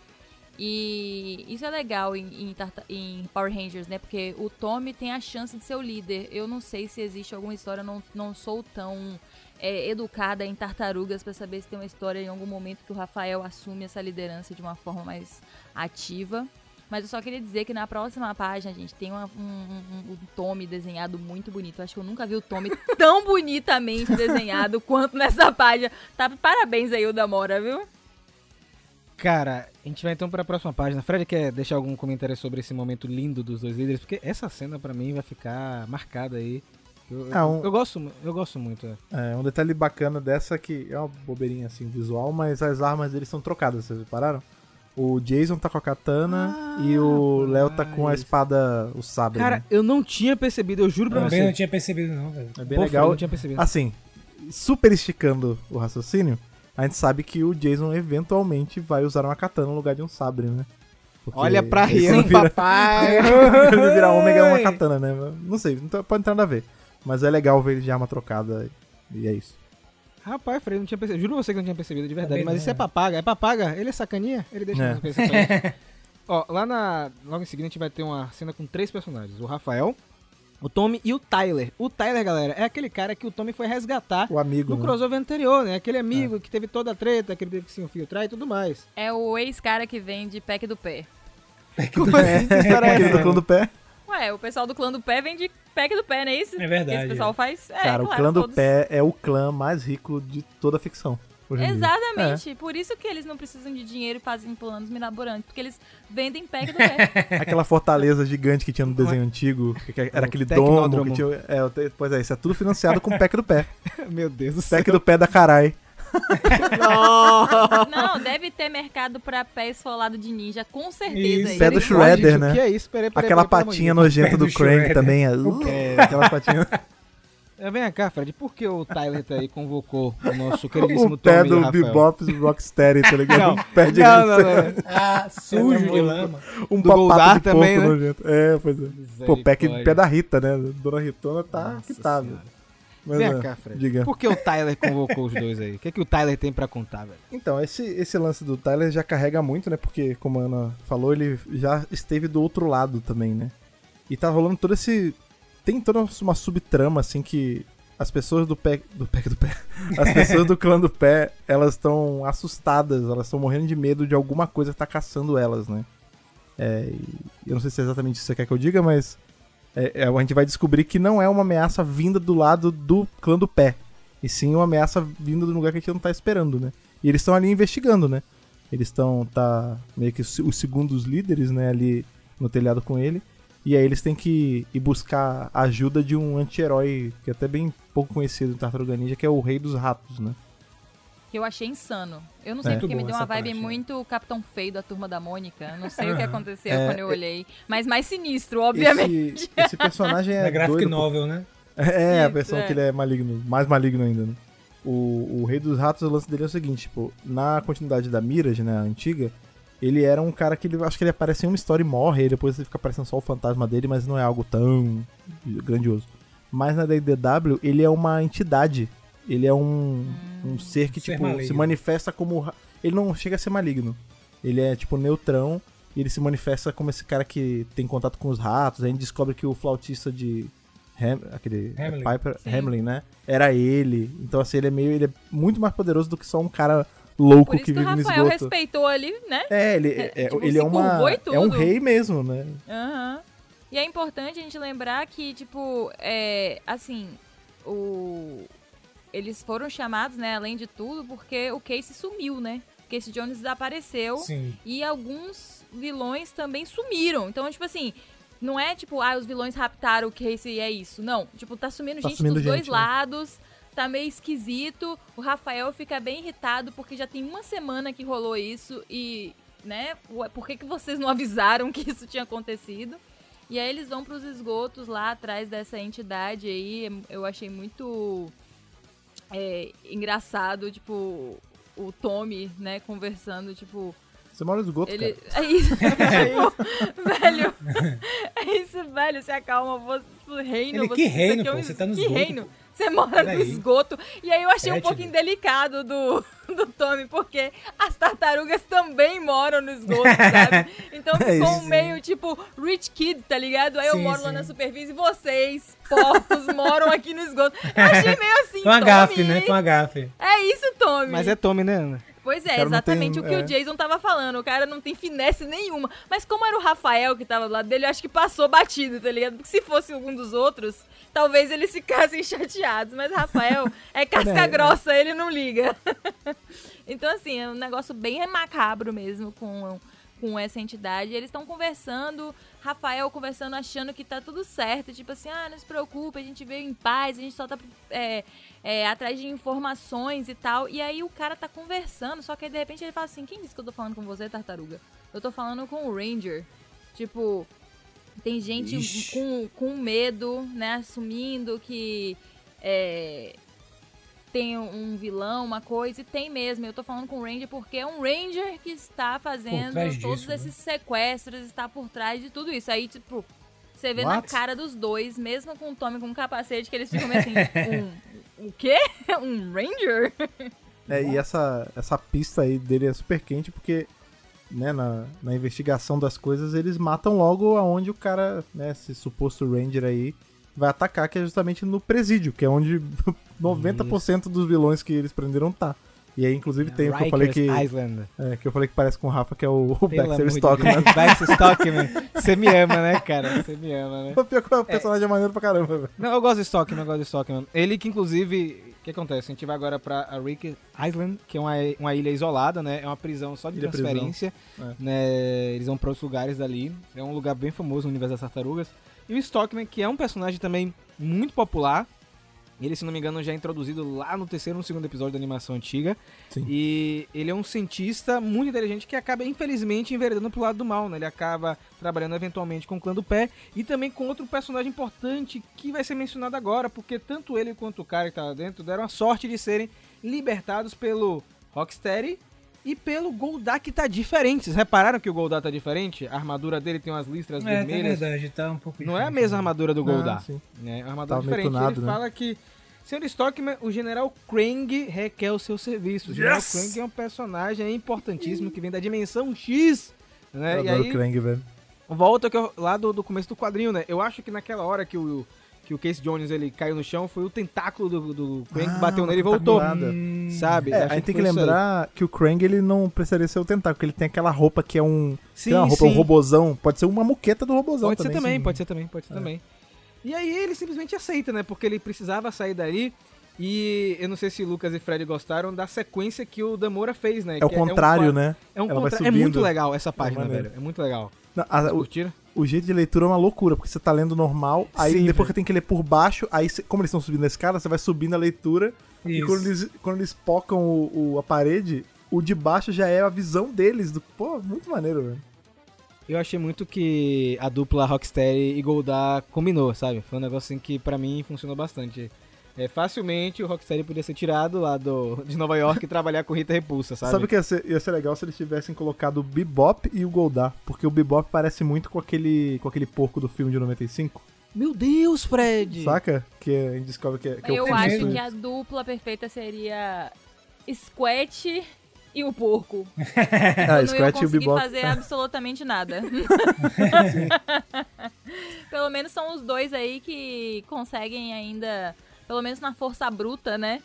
E isso é legal em, em em Power Rangers, né? Porque o Tommy tem a chance de ser o líder. Eu não sei se existe alguma história, não, não sou tão é, educada em tartarugas pra saber se tem uma história em algum momento que o Rafael assume essa liderança de uma forma mais ativa. Mas eu só queria dizer que na próxima página, gente, tem uma- um, um, um Tommy desenhado muito bonito. Eu acho que eu nunca vi o Tommy tão bonitamente desenhado quanto nessa página. Tá, parabéns aí, o Damora, viu? Cara, a gente vai então pra próxima página. Fred quer deixar algum comentário sobre esse momento lindo dos dois líderes? Porque essa cena pra mim vai ficar marcada aí Eu, É, um- eu gosto, eu gosto muito. é. É, um detalhe bacana dessa que é uma bobeirinha assim visual, mas as armas deles são trocadas, vocês repararam? O Jason tá com a katana Ah, e o Léo tá com a espada, o sabre. Cara, né? eu não tinha percebido, eu juro pra Também não você. tinha percebido, não, velho. É bem Pô, legal. Eu não tinha percebido. Assim, super esticando o raciocínio, a gente sabe que o Jason eventualmente vai usar uma katana no lugar de um sabre, né? Porque Olha pra ele rir, quando vira, papai. quando vira ômega é uma katana, né? Não sei, não tá- pode ter nada a ver. Mas é legal ver ele de arma trocada e é isso. Rapaz, Fred, não tinha percebido. Juro você que não tinha percebido de verdade. Também Mas isso é né? papaga. É papaga? Ele é sacaninha? Ele deixa É. sacaninha. Ó, lá na. Logo em seguida a gente vai ter uma cena com três personagens: o Rafael, o Tommy e o Tyler. O Tyler, galera, é aquele cara que o Tommy foi resgatar O amigo, no né? crossover anterior, né? Aquele amigo que teve toda a treta, que ele teve que se infiltrar e tudo mais. É o ex-cara que vem de pack do pé. Como assim? Que história é essa? do clã do pé. Ué, o pessoal do clã do pé vem de pack do pé, não é isso? É verdade, Esse pessoal faz. É, Cara, o claro, clã do todos. pé é o clã mais rico de toda a ficção. Exatamente. Por isso que eles não precisam de dinheiro e fazem planos mirabolantes. Porque eles vendem pack do pé. Aquela fortaleza gigante que tinha no desenho antigo, que era O aquele domo que tinha. É, o pois é, isso é tudo financiado com o pack do pé. Meu Deus do céu. Pack do pé da carai. Não, deve ter mercado pra pé esfolado de ninja, com certeza. Isso. Pé do Shredder, né? O que é isso? Peraí, peraí, Aquela peraí, patinha nojenta Pé do do Crank também. É, aquela patinha. É, Vem cá, Fred, por que o Tyler tá aí convocou o nosso queridíssimo o pé Tommy do Rafael? Bebop Rocksteady, tá ligado? Não, Um pé de não, não, não. Ah, sujo de lama. Um Do papato Goldar de porco também, né? nojento. É, pois é. Pô, pack, Misericórdia. pé da Rita, né? Dona Ritona tá Nossa que tá, velho. Mas, Vem é, cá, Fred. diga. Por que o Tyler convocou os dois aí? O que, é que o Tyler tem pra contar, velho? Então, esse, esse lance do Tyler já carrega muito, né? Porque, como a Ana falou, ele já esteve do outro lado também, né? E tá rolando todo esse. Tem toda uma subtrama, assim, que as pessoas do pé. Do pé do pé. As pessoas do clã do pé, elas estão assustadas, elas estão morrendo de medo de alguma coisa que tá caçando elas, né? É, eu não sei se é exatamente isso que você quer que eu diga, mas. É, é, a gente vai descobrir que não é uma ameaça vinda do lado do clã do pé. E sim uma ameaça vinda do lugar que a gente não tá esperando, né? E eles estão ali investigando, né? Eles estão, tá meio que os os segundos líderes, né, ali no telhado com ele. E aí eles têm que ir buscar a ajuda de um anti-herói que é até bem pouco conhecido em Tartaruga Ninja, que é o Rei dos Ratos, né? Que eu achei insano. Eu não sei É. porque me deu uma vibe parte, né? muito Capitão Feio da Turma da Mônica. Não sei o que aconteceu É, quando eu é- olhei. Mas mais sinistro, obviamente. Esse, esse personagem é Da graphic novel, né? É, a versão é. que ele é maligno, mais maligno ainda, né? O, o Rei dos Ratos, o lance dele é o seguinte, tipo, na continuidade da Mirage, né, a antiga, ele era um cara que ele, acho que ele aparece em uma história e morre, e depois ele fica aparecendo só o fantasma dele, mas não é algo tão grandioso. Mas na DDW, ele é uma entidade, ele é um, um ser que, ser tipo, se manifesta como... Ele não chega a ser maligno, ele é, tipo, neutrão, e ele se manifesta como esse cara que tem contato com os ratos, aí a gente descobre que o flautista de... Ham, aquele é Hamlin. Piper Sim. Hamlin, né? Era ele. Então, assim, ele é meio. Ele é muito mais poderoso do que só um cara louco Por isso que que o vive no Rafael esgoto. respeitou ali, né? É, ele É, é, tipo, ele se é uma. É um rei mesmo, né? Aham. E é importante a gente lembrar que, tipo, é, assim, o... eles foram chamados, né, além de tudo, porque o Casey sumiu, né? O Casey Jones desapareceu Sim. e alguns vilões também sumiram. Então, tipo assim, não é tipo, ah, os vilões raptaram o Casey e é isso. Não, tipo, tá sumindo Tá gente sumindo dos dois gente, né? lados. Tá meio esquisito. O Rafael fica bem irritado porque já tem uma semana que rolou isso e, né, ué, por que, que vocês não avisaram que isso tinha acontecido? E aí eles vão pros esgotos lá atrás dessa entidade aí. Eu achei muito é, engraçado, tipo, o Tommy, né, conversando, tipo, Você mora no esgoto, ele. cara. É isso, tipo, velho. É isso, velho. Se acalma, você reino. Ele, você, que reino, é pô? um- Você tá no que esgoto, reino? Você mora no esgoto. E aí eu achei um Fétido. pouco indelicado do, do Tommy, porque as tartarugas também moram no esgoto, sabe? Então É ficou isso. meio tipo rich kid, tá ligado? Aí eu Sim, moro lá sim. na superfície e vocês, porcos, moram aqui no esgoto. Eu achei meio assim, uma gafe, né? Uma gafe. É isso, Tommy. Mas é Tommy, né, Ana? Pois é, exatamente tem- o que é. o Jason tava falando. O cara não tem finesse nenhuma. Mas como era o Rafael que tava do lado dele, eu acho que passou batido, tá ligado? Porque se fosse algum dos outros, talvez eles ficassem chateados. Mas Rafael é casca É. grossa, ele não liga. então, assim, é um negócio bem macabro mesmo com com essa entidade. Eles estão conversando, Rafael conversando, achando que tá tudo certo. Tipo assim, ah, não se preocupe, a gente veio em paz, a gente só tá é, é, atrás de informações e tal. E aí o cara tá conversando, só que aí, de repente ele fala assim: quem disse que eu tô falando com você, tartaruga? Eu tô falando com o Ranger. Tipo, tem gente com, com medo, né? Assumindo que é, tem um vilão, uma coisa, e tem mesmo. Eu tô falando com o Ranger porque é um Ranger que está fazendo todos disso, né? esses né? sequestros, está por trás de tudo isso. Aí, tipo, você vê What? na cara dos dois, mesmo com o Tommy com um capacete, que eles ficam meio assim, um, o quê? Um Ranger? É, e essa, essa pista aí dele é super quente porque né, na, na investigação das coisas, eles matam logo aonde o cara, né, esse suposto Ranger aí, vai atacar, que é justamente no presídio, que é onde 90% Isso. dos vilões que eles prenderam tá. E aí, inclusive, tem o que eu falei que. Island. É, que eu falei que parece com o Rafa, que é o, o Baxter Stockman. Né? Baxter Stockman. Você me ama, né, cara? Você me ama, né? O pior que o personagem é, é maneiro pra caramba, velho. Não, eu gosto de Stockman, eu gosto de Stockman. Ele que, inclusive, o que acontece? A gente vai agora pra Rick Island, que é uma, uma ilha isolada, né? É uma prisão só de ilha transferência. É. Né? Eles vão para outros lugares dali. É um lugar bem famoso no universo das tartarugas. E o Stockman, que é um personagem também muito popular, ele, se não me engano, já é introduzido lá no terceiro ou segundo episódio da animação antiga. Sim. E ele é um cientista muito inteligente que acaba, infelizmente, enveredando pro lado do mal, né? Ele acaba trabalhando eventualmente com o clã do pé e também com outro personagem importante que vai ser mencionado agora, porque tanto ele quanto o cara que tá lá dentro deram a sorte de serem libertados pelo Rocksteady e pelo Goldak tá diferente. Vocês repararam que o Goldak tá diferente? A armadura dele tem umas listras é, vermelhas. É verdade, tá um pouco Não é a mesma armadura do Goldak. É uma armadura tá diferente. Tunado, Ele né? fala que Senhor Stockman, o General Krang requer o seu serviço. O General yes! Krang é um personagem importantíssimo que vem da dimensão X. Né? Eu e aí, Krang, velho. Volta que eu, lá do, do começo do quadrinho, né? Eu acho que naquela hora que o, que o Case Jones ele caiu no chão, foi o tentáculo do, do Krang ah, que bateu nele e voltou. Hum, sabe? É, a gente tem que lembrar que o Krang ele não precisaria ser o tentáculo, ele tem aquela roupa que é um. Sim, uma roupa, sim. um robozão. Pode ser uma moqueta do robozão pode também. Ser também pode ser também, pode ser é. também. E aí ele simplesmente aceita, né? Porque ele precisava sair dali. E eu não sei se Lucas e Fred gostaram da sequência que o Damora fez, né? É o contrário, é um, né? É um contrário. É muito legal essa página, é velho. É muito legal. Não, a, o, o, jeito de leitura é uma loucura, porque você tá lendo normal, aí Sim, depois que tem que ler por baixo, aí como eles estão subindo a escada, você vai subindo a leitura. Isso. E quando eles, quando eles pocam o, o, a parede, o de baixo já é a visão deles. Do, pô, muito maneiro, velho. Eu achei muito que a dupla Rocksteady e Goldar combinou, sabe? Foi um negócio assim que pra mim funcionou bastante. É, facilmente o Rocksteady podia ser tirado lá do, de Nova York e trabalhar com Rita Repulsa, sabe? Sabe o que ia ser, ia ser legal se eles tivessem colocado o Bebop e o Goldar? Porque o Bebop parece muito com aquele, com aquele porco do filme de 95. Meu Deus, Fred! Saca? Que a gente descobre que, é, que Eu é o acho que a dupla perfeita seria Squat e o porco. ah, Squat e o Bebop. não fazer absolutamente nada. Pelo menos são os dois aí que conseguem ainda pelo menos na força bruta, né?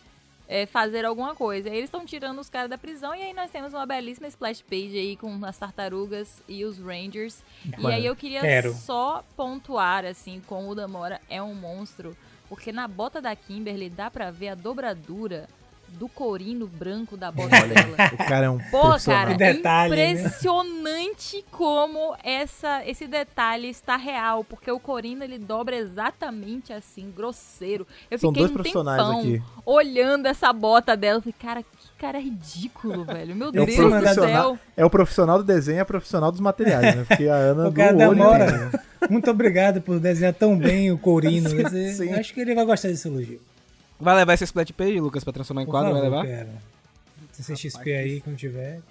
É, fazer alguma coisa. Aí eles estão tirando os caras da prisão e aí nós temos uma belíssima splash page aí com as tartarugas e os Rangers. Mano, e aí eu queria quero. só pontuar, assim, como o Damora é um monstro, porque na bota da Kimberly dá pra ver a dobradura do corino branco da bota dela. O cara é um Pô, cara, detalhe, né? impressionante né? como essa, esse detalhe está real, porque o corino ele dobra exatamente assim, grosseiro. Eu São fiquei dois um profissionais aqui. olhando essa bota dela, falei, cara, que cara ridículo, velho. Meu é Deus do céu. É o profissional do desenho, é o profissional dos materiais, né? Porque a Ana o cara demora. Muito obrigado por desenhar tão bem o corino. Sim, sim. Acho que ele vai gostar desse elogio. Vai levar esse split page, Lucas, pra transformar em Por quadro? Favor, vai levar? Quero. CXP aí, quando tiver.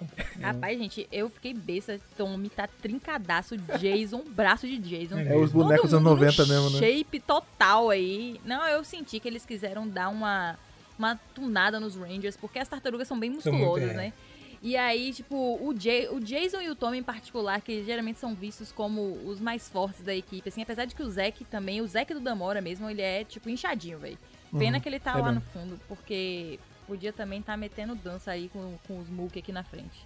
Rapaz, gente, eu fiquei besta. Tommy tá trincadaço. Jason, braço de Jason. É, os bonecos anos 90 mesmo, né? Shape total aí. Não, eu senti que eles quiseram dar uma, uma tunada nos Rangers, porque as tartarugas são bem musculosas, né? E aí, tipo, o, Jay, o Jason e o Tommy em particular, que geralmente são vistos como os mais fortes da equipe, assim, apesar de que o Zack também, o Zack do Damora mesmo, ele é, tipo, inchadinho, velho. Pena uhum. que ele tá é lá no fundo, porque podia também tá metendo dança aí com, com os Mook aqui na frente.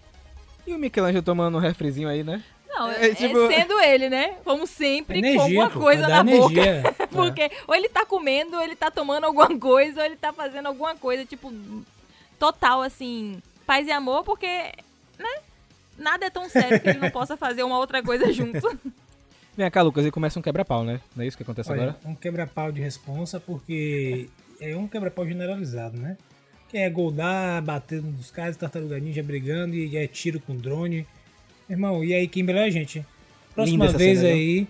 E o Michelangelo tomando um refrizinho aí, né? Não, é, é, tipo... é sendo ele, né? Como sempre, energia, com alguma coisa na energia. boca. Porque é. ou ele tá comendo, ou ele tá tomando alguma coisa, ou ele tá fazendo alguma coisa, tipo, total, assim, paz e amor, porque, né? nada é tão sério que ele não possa fazer uma outra coisa junto. Vem cá, Lucas, e começa um quebra-pau, né? Não é isso que acontece Olha, agora? um quebra-pau de responsa, porque é um quebra-pau generalizado, né? Que é Goldar batendo nos caras, Tartaruga Ninja brigando e é tiro com drone. Irmão, e aí, Kimberly, a gente? Próxima Linda vez cena, aí,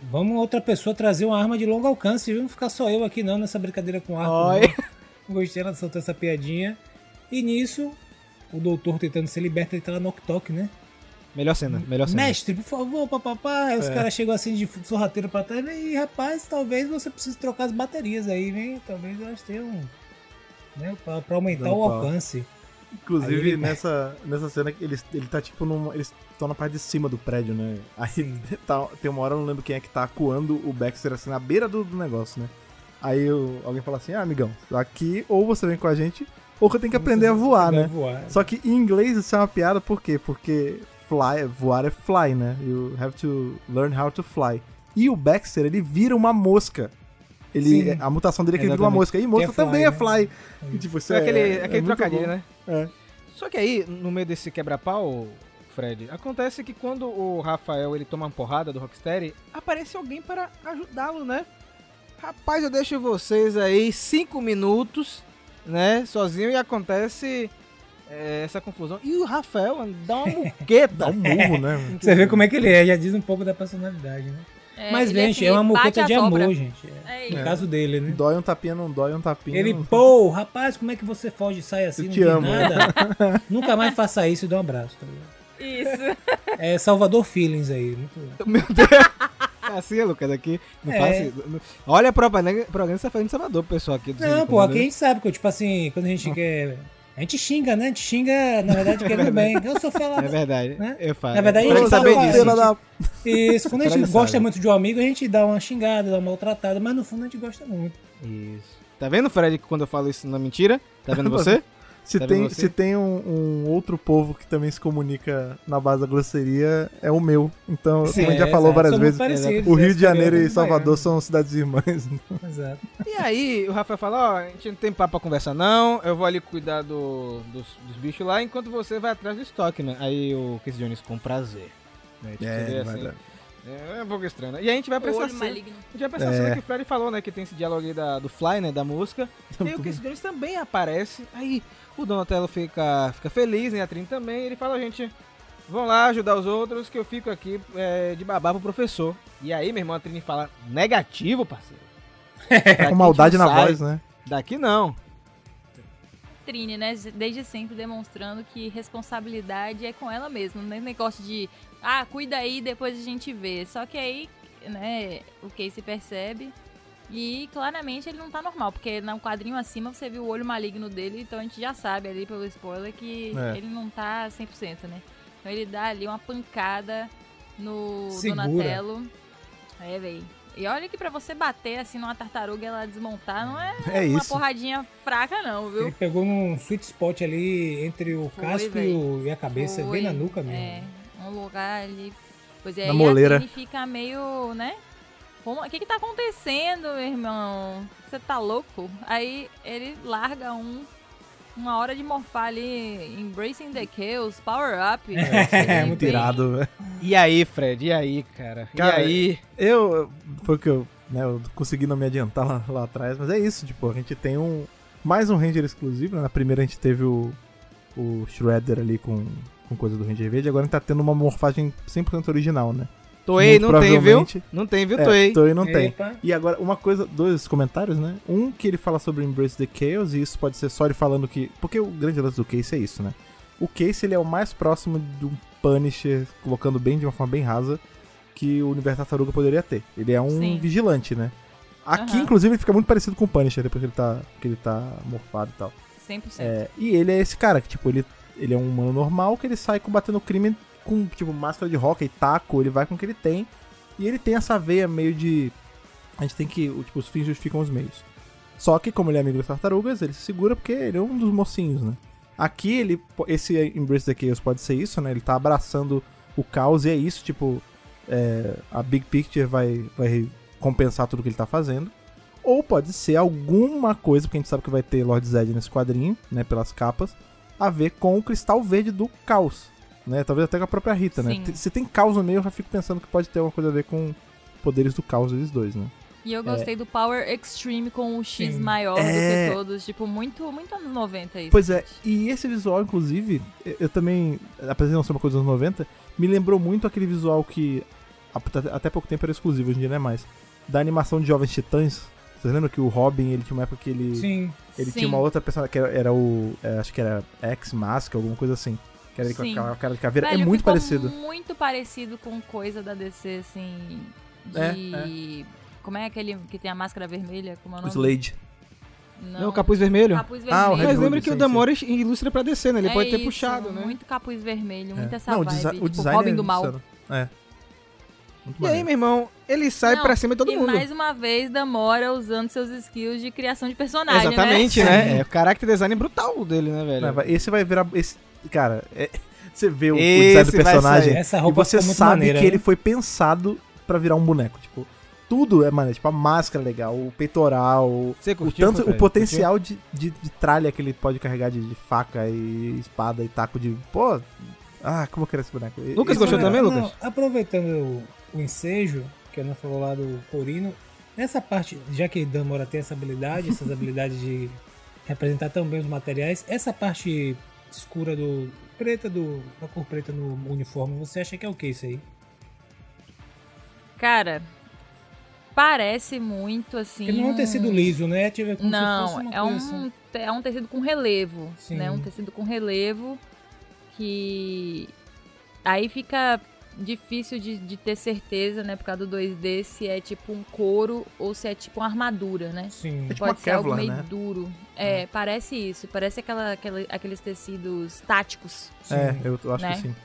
vamos outra pessoa trazer uma arma de longo alcance, viu? Não ficar só eu aqui não nessa brincadeira com não. Gostei, ela soltou essa piadinha. E nisso, o doutor tentando ser liberto, ele tá lá no Tok, né? Melhor cena, melhor cena. Mestre, por favor, papapá. Aí os É. caras chegam assim de sorrateiro pra trás. E rapaz, talvez você precise trocar as baterias aí, vem. Talvez elas tenham. Né, pra, pra aumentar Dando o pau. alcance. Inclusive, ele- nessa, nessa cena, ele, ele tá tipo num. Eles estão na parte de cima do prédio, né? Aí tá- tem uma hora, eu não lembro quem é que tá acuando o Baxter assim na beira do, do negócio, né? Aí o- alguém fala assim: ah, amigão, aqui ou você vem com a gente, ou que eu tenho que aprender a voar, né? voar. Só que em inglês isso é uma piada, por quê? Porque fly, voar é fly, né? You have to learn how to fly. E o Baxter, ele vira uma mosca. Ele, Sim. a mutação dele é que ele vira uma mosca. E mosca é fly, também é né? fly. E, tipo, isso É aquele, é, aquele é trocadilho, né? É. Só que aí, no meio desse quebra-pau, Fred, acontece que quando o Rafael ele toma uma porrada do Rocksteady, aparece alguém para ajudá-lo, né? Rapaz, eu deixo vocês aí cinco minutos, né? Sozinho e acontece é, essa confusão. E o Rafael dá uma Dá muqueta. um murro, né? Você vê como é que ele é, já diz um pouco da personalidade, né? É, Mas, ele, gente, assim, é uma muqueta de sobra. amor, gente. É No caso dele, né? Dói um tapinha, não dói um tapinha. Ele, não- pô, rapaz, como é que você foge e sai assim? Eu não te amo. nada? Nunca mais faça isso e dá um abraço. Tá ligado? Isso. é Salvador Feelings aí. Muito... Meu Deus. Assim, Lucas, aqui. Não É. isso. Olha a propaganda, propaganda que você tá fazendo em Salvador, pessoal aqui. do Não, pô, aqui a gente sabe que, tipo assim, quando a gente quer. A gente xinga, né? A gente xinga, na verdade, querendo bem. Eu sou É falado. verdade. Né? Eu falo. Na verdade, Fred a gente sabe bem falar, disso. da... Isso, quando a gente gosta sabe. muito de um amigo, a gente dá uma xingada, dá uma maltratada, mas no fundo a gente gosta muito. Isso. Tá vendo, Fred, que quando eu falo isso não é mentira? Tá vendo você? Se tem, você? se tem um, um outro povo que também se comunica na base da grosseria, é o meu. Então, Sim, como a gente já é, falou exato. várias vezes, o né? Rio de Janeiro e Salvador são cidades irmãs. Exato. E aí, o Rafael fala, ó, a gente não tem papo pra conversar não, eu vou ali cuidar do- dos, dos bichos lá, enquanto você vai atrás do estoque, né? Aí o Casey Jones com prazer. Né? Tipo, vê ele assim, vai dar. é, é um pouco estranho, né? E a gente vai pra essa cena, a gente vai pra essa É. cena que o Fred falou, né? Que tem esse diálogo aí da, do Fly, né? Da música. E aí o Casey Jones também aparece, aí o Donatello fica, fica feliz, né? A Trin também, ele fala, gente... Vão lá ajudar os outros que eu fico aqui é, de babá pro professor. E aí, meu irmão, a Trini fala, negativo, parceiro. Daqui Com maldade na sai. voz, né? Daqui não. Trine, né? Desde sempre demonstrando que responsabilidade é com ela mesma. Não é negócio de, ah, cuida aí, depois a gente vê. Só que aí, né, o Casey percebe e claramente ele não tá normal, porque no quadrinho acima você viu o olho maligno dele, então a gente já sabe ali pelo spoiler que É. ele não tá 100%, né? Então ele dá ali uma pancada no Segura. Donatello. É, véi. E olha que pra você bater assim numa tartaruga e ela desmontar, não é É uma isso. porradinha fraca não, viu? Ele pegou num sweet spot ali entre o Foi, casco e, e a cabeça, Foi, bem na nuca mesmo. É, um lugar ali. Pois é, Na aí moleira. a Tini fica meio, né? Como- O que que tá acontecendo, meu irmão? Você tá louco? Aí ele larga um. Uma hora de morfar ali, Embracing the Chaos, Power Up. É, Ele muito Tirado, velho. E aí, Fred? E aí, cara? Cara, e aí? Eu, eu- foi o que eu, né, eu consegui não me adiantar lá, lá atrás, mas é isso, tipo, a gente tem um, mais um Ranger exclusivo, né? Na primeira a gente teve o, o Shredder ali com, com coisa do Ranger Verde, agora a gente tá tendo uma morfagem 100% original, né? Toei não tem, viu? Não tem, viu, É, Toei? Toei não tem. Epa. E agora, uma coisa, dois comentários, né? Um que ele fala sobre Embrace the Chaos, e isso pode ser só ele falando que. Porque o grande lance do Case é isso, né? O Case ele é o mais próximo de um Punisher, colocando bem de uma forma bem rasa, que o Universo Tartaruga poderia ter. Ele é um Sim. vigilante, né? Aqui, Aham. inclusive, ele fica muito parecido com o Punisher, depois que ele tá, que ele tá morfado e tal. 100%. É, e ele é esse cara, que tipo, ele, ele é um humano normal que ele sai combatendo o crime com, tipo, máscara de roca e taco, ele vai com o que ele tem. E ele tem essa veia meio de. A gente tem que. Tipo, os fins justificam os meios. Só que, como ele é amigo das tartarugas, ele se segura porque ele é um dos mocinhos, né? Aqui, ele, esse Embrace the Chaos pode ser isso, né? Ele tá abraçando o caos e é isso, tipo. é, a Big Picture vai, vai compensar tudo que ele tá fazendo. Ou pode ser alguma coisa, porque a gente sabe que vai ter Lord Zed nesse quadrinho, né? Pelas capas, a ver com o cristal verde do caos. Né? Talvez até com a própria Rita, né? Sim. Te- Se tem caos no meio, eu já fico pensando que pode ter alguma coisa a ver com poderes do caos deles dois, né? E eu gostei do Power Extreme com o X Sim. maior do É. que todos. Tipo, muito, muito anos 90 isso. Pois é, e esse visual, inclusive, eu- também, apesar de não ser uma coisa dos anos 90, me lembrou muito aquele visual que até- até pouco tempo era exclusivo, hoje em dia não é mais. Da animação de Jovens Titãs. Vocês lembram que o Robin, ele tinha uma época que ele. Sim. Ele Sim. tinha uma outra personagem que era, era o. é, acho que era X-Mask, alguma coisa assim. Sim. aquela cara de caveira. Velho, é muito ficou parecido. muito parecido com coisa da DC, assim. De. Como é aquele que tem a máscara vermelha? Como é o nome? Slade. Não, o capuz vermelho. Capuz Ah, o vermelho. Red Mas lembra que sim, o Damora ilustra pra descer, né? Ele É pode ter isso, puxado, né? Muito capuz vermelho, É. essa Não, o, desi- tipo, o design Robin é do mal. É. Muito E aí, meu irmão, ele sai Não, pra cima de todo e mundo. mais uma vez, Damora usando seus skills de criação de personagem, Exatamente, né? né? É o character design brutal dele, né, velho? Vai- esse vai virar. Esse, cara, é- você vê o, o design do personagem e você sabe maneira, que né? ele foi pensado pra virar um boneco. Tipo, tudo é maneiro. Tipo, a máscara é legal, o peitoral, o, Você o curtiu, tanto, o potencial de, de, de tralha que ele pode carregar de, de faca e espada e taco de. Pô. Ah, como eu quero esse boneco. Lucas gostou também, Não, Lucas? aproveitando o, o ensejo, que eu não falou lá do Corino, nessa parte, já que Damora tem essa habilidade, essas habilidades de representar tão bem os materiais, essa parte escura do. preta do. da cor preta no uniforme, você acha que é o que isso aí? Cara, parece muito assim. Porque não é um tecido liso, né? Tipo, fosse Não, é um, assim. é um tecido com relevo, Sim. né? Um tecido com relevo que aí fica difícil de, de ter certeza, né? Por causa do 2D, se é tipo um couro ou se é tipo uma armadura, né? Sim. É tipo Pode uma ser algo Kevlar, meio né? duro. É, parece isso. Parece aquela, aquela- aqueles tecidos táticos. É, eu, eu acho Né? que sim.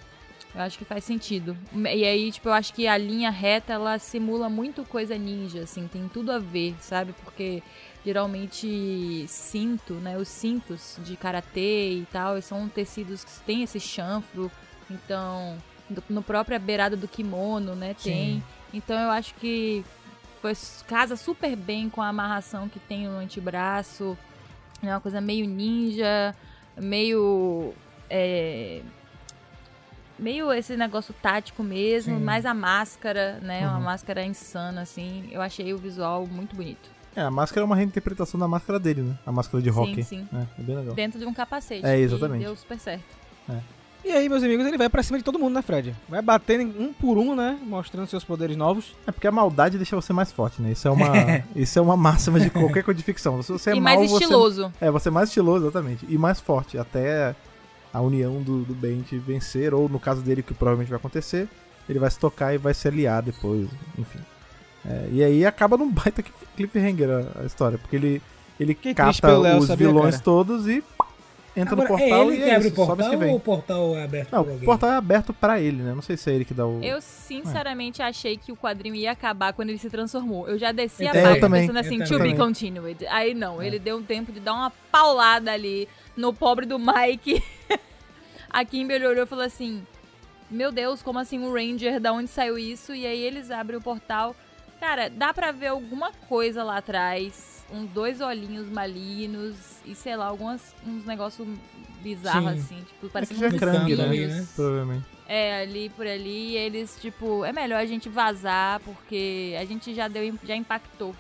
Eu acho que faz sentido. E aí, tipo, eu acho que a linha reta, ela simula muito coisa ninja, assim, tem tudo a ver, sabe? Porque geralmente cinto, né? Os cintos de karatê e tal, são tecidos que têm esse chanfro. Então, no, no própria beirada do kimono, né? Tem. Sim. Então eu acho que foi, casa super bem com a amarração que tem no antebraço. É uma coisa meio ninja, meio. é, meio esse negócio tático mesmo, Sim. mais a máscara, né? Uma Uhum. máscara insana, assim. Eu achei o visual muito bonito. É, a máscara é uma reinterpretação da máscara dele, né? A máscara de rock. sim. É, é bem legal. Dentro de um capacete. É, exatamente. deu super certo. E aí, meus amigos, ele vai pra cima de todo mundo, né, Fred? Vai batendo um por um, né? Mostrando seus poderes novos. É porque a maldade deixa você mais forte, né? Isso é uma, isso é uma máxima de qualquer coisa de ficção. Se você é e mal, mais você- estiloso. É, você é mais estiloso, exatamente. E mais forte, até a união do, do bem te vencer, ou no caso dele, que provavelmente vai acontecer, ele vai se tocar e vai se aliar depois, enfim. É, e aí acaba num baita cliffhanger a, a história, porque ele, ele cata Léo, os sabia, vilões cara? todos e entra Agora, no portal é ele e que é abre isso, o portal ou o portal é aberto Não, o portal é aberto pra ele, né? Não sei se é ele que dá o... Eu sinceramente achei que o quadrinho ia acabar quando ele se transformou. Eu já desci a É, eu página também. pensando assim, to be continued. Aí não, ele deu um tempo de dar uma paulada ali no pobre do Mike. a Kimberly olhou e falou assim: Meu Deus, como assim um Ranger? Da onde saiu isso? E aí eles abrem o portal. Cara, dá pra ver alguma coisa lá atrás. Uns dois olhinhos malignos e sei lá, algumas, uns negócios bizarros Sim. assim. Tipo, É que parecendo já é uns Krang, né? né? Provavelmente. É, ali por ali, eles, tipo, é melhor a gente vazar, porque a gente já deu, já impactou.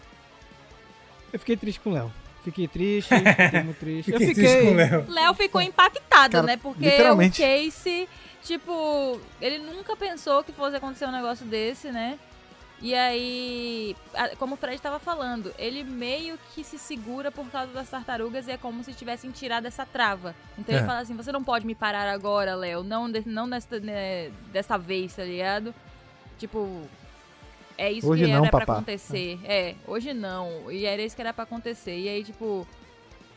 Eu fiquei triste com o Léo. Fiquei triste, fiquei muito triste. Fiquei eu triste fiquei. com o Léo. Léo ficou impactado, Cara, né? Porque o Casey, tipo, ele nunca pensou que fosse acontecer um negócio desse, né? E aí, como o Fred tava falando, ele meio que se segura por causa das tartarugas e é como se tivessem tirado essa trava. Então É. ele fala assim: você não pode me parar agora, Léo. Não, de- não desta, né, desta vez, tá ligado? Tipo, é isso Hoje que não, era pra papá. acontecer. É, hoje não. E era isso que era pra acontecer. E aí, tipo,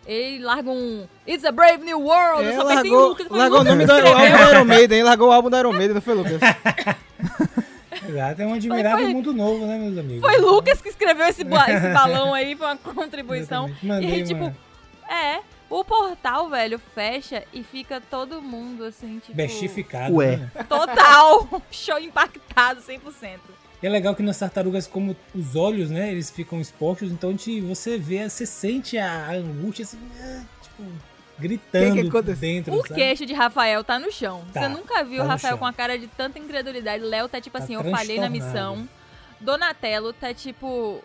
ele larga um It's a Brave New World. eu É, só pensei em largou, Lucas. largou o nome que do do Iron Maiden, largou o álbum do Iron Maiden, não foi, Lucas? Exato, é um admirável Foi- mundo novo, né, meus amigos? Foi Lucas que escreveu esse, esse balão aí, foi uma contribuição. Mandei E aí, tipo, É, o portal, velho, fecha e fica todo mundo assim, tipo. Bestificado. Ué. né? Total! Show impactado, 100%. E é legal que nas tartarugas, como os olhos, né, eles ficam expostos, então te, você vê, você sente a, a angústia, assim, ah, tipo, gritando Que que aconteceu? dentro, O sabe? queixo de Rafael tá no chão. Tá, Você nunca viu tá o Rafael com a cara de tanta incredulidade. Léo tá tipo Tá assim, eu falhei na missão. Donatello tá tipo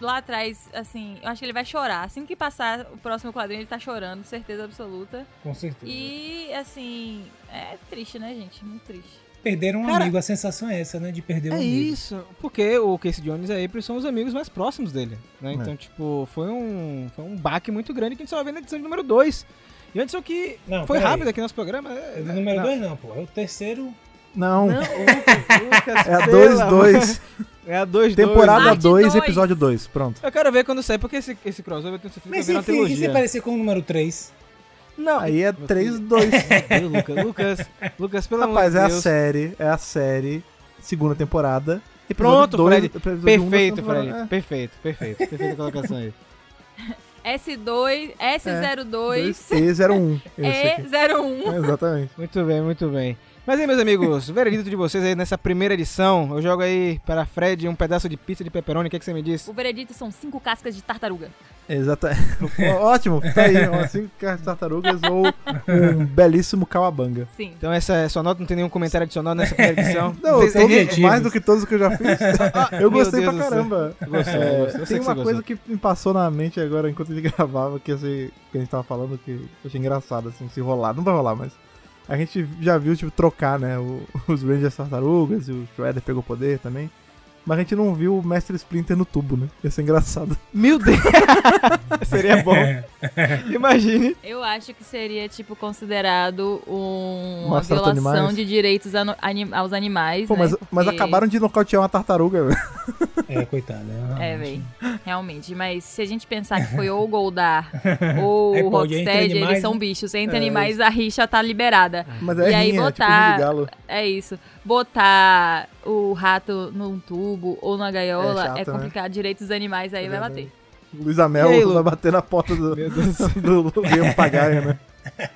lá atrás, assim, eu acho que ele vai chorar. Assim que passar o próximo quadrinho, ele tá chorando, certeza absoluta. Com certeza. E assim, é triste, né, gente? Muito triste. Perderam um Cara, amigo, a sensação é essa, né? De perder um É amigo. isso, porque o Casey Jones e a April são os amigos mais próximos dele, né? É. Então, tipo, foi um, foi um baque muito grande que a gente só vai ver na edição de número 2. E antes o que Não, foi rápido aqui no nosso programa. É, É do número não. 2 não, pô. É o terceiro. Não, Não, Lucas, Lucas, é a pelo 2-2. É a 2 Temporada Parte 2, dois. episódio 2. Pronto. Eu quero ver quando sair, porque esse, esse crossover eu tenho certeza que Mas vai virar uma enfim, e se trilogia. parecer com o número 3? Não, Aí é 3-2. Meu Lucas, Lucas, Lucas, pelo Rapaz, amor é de a Deus. série, é a série, segunda temporada. Pronto, dois- Fred. um Perfeito, temporada. Fred. É. Perfeito, perfeito. Perfeita a colocação aí. S2, S02, E01. Esse aqui. E01. É, exatamente. Muito bem, muito bem. Mas aí, meus amigos, o veredito de vocês aí nessa primeira edição. Eu jogo aí para Fred um pedaço de pizza de pepperoni. O que, é que você me diz? O veredito são cinco cascas de tartaruga. Exatamente. Ótimo, tá aí. Cinco caras de tartarugas ou um belíssimo cawabanga. Sim. Então essa é sua nota, não tem nenhum comentário adicional nessa primeira edição. Não, todos- objetivos. mais do que todos que eu já fiz. Eu Meu gostei Deus pra caramba. Gostei, É, gostei. Eu tem que uma coisa gostou. que me passou na mente agora enquanto a gente gravava, que, assim, que a gente tava falando, que eu achei engraçado, assim, se rolar. Não vai rolar, mas. A gente já viu, tipo, trocar, né? o- os Rangers Tartarugas e o Shredder pegou poder também. Mas a gente não viu o Mestre Splinter no tubo, né? Ia ser engraçado. Meu Deus! Seria bom. Imagine. Eu acho que seria, tipo, considerado um- uma violação animais. de direitos anim- aos animais, Pô, né? mas, mas Porque- acabaram de nocautear uma tartaruga, velho. É, coitado. né? É, velho. Realmente. Mas se a gente pensar que foi ou o Goldar ou Aí o Rocksteady, eles são né? bichos. Entre É, animais, a rixa tá liberada. Mas é E aí rinha, botar- tipo de galo. É isso. Botar o rato num tubo ou na gaiola É é, chato, né? complicado. Direitos dos animais aí É vai bater. Luiz Amel E aí, vai bater na porta do, do do, do papagaio, né?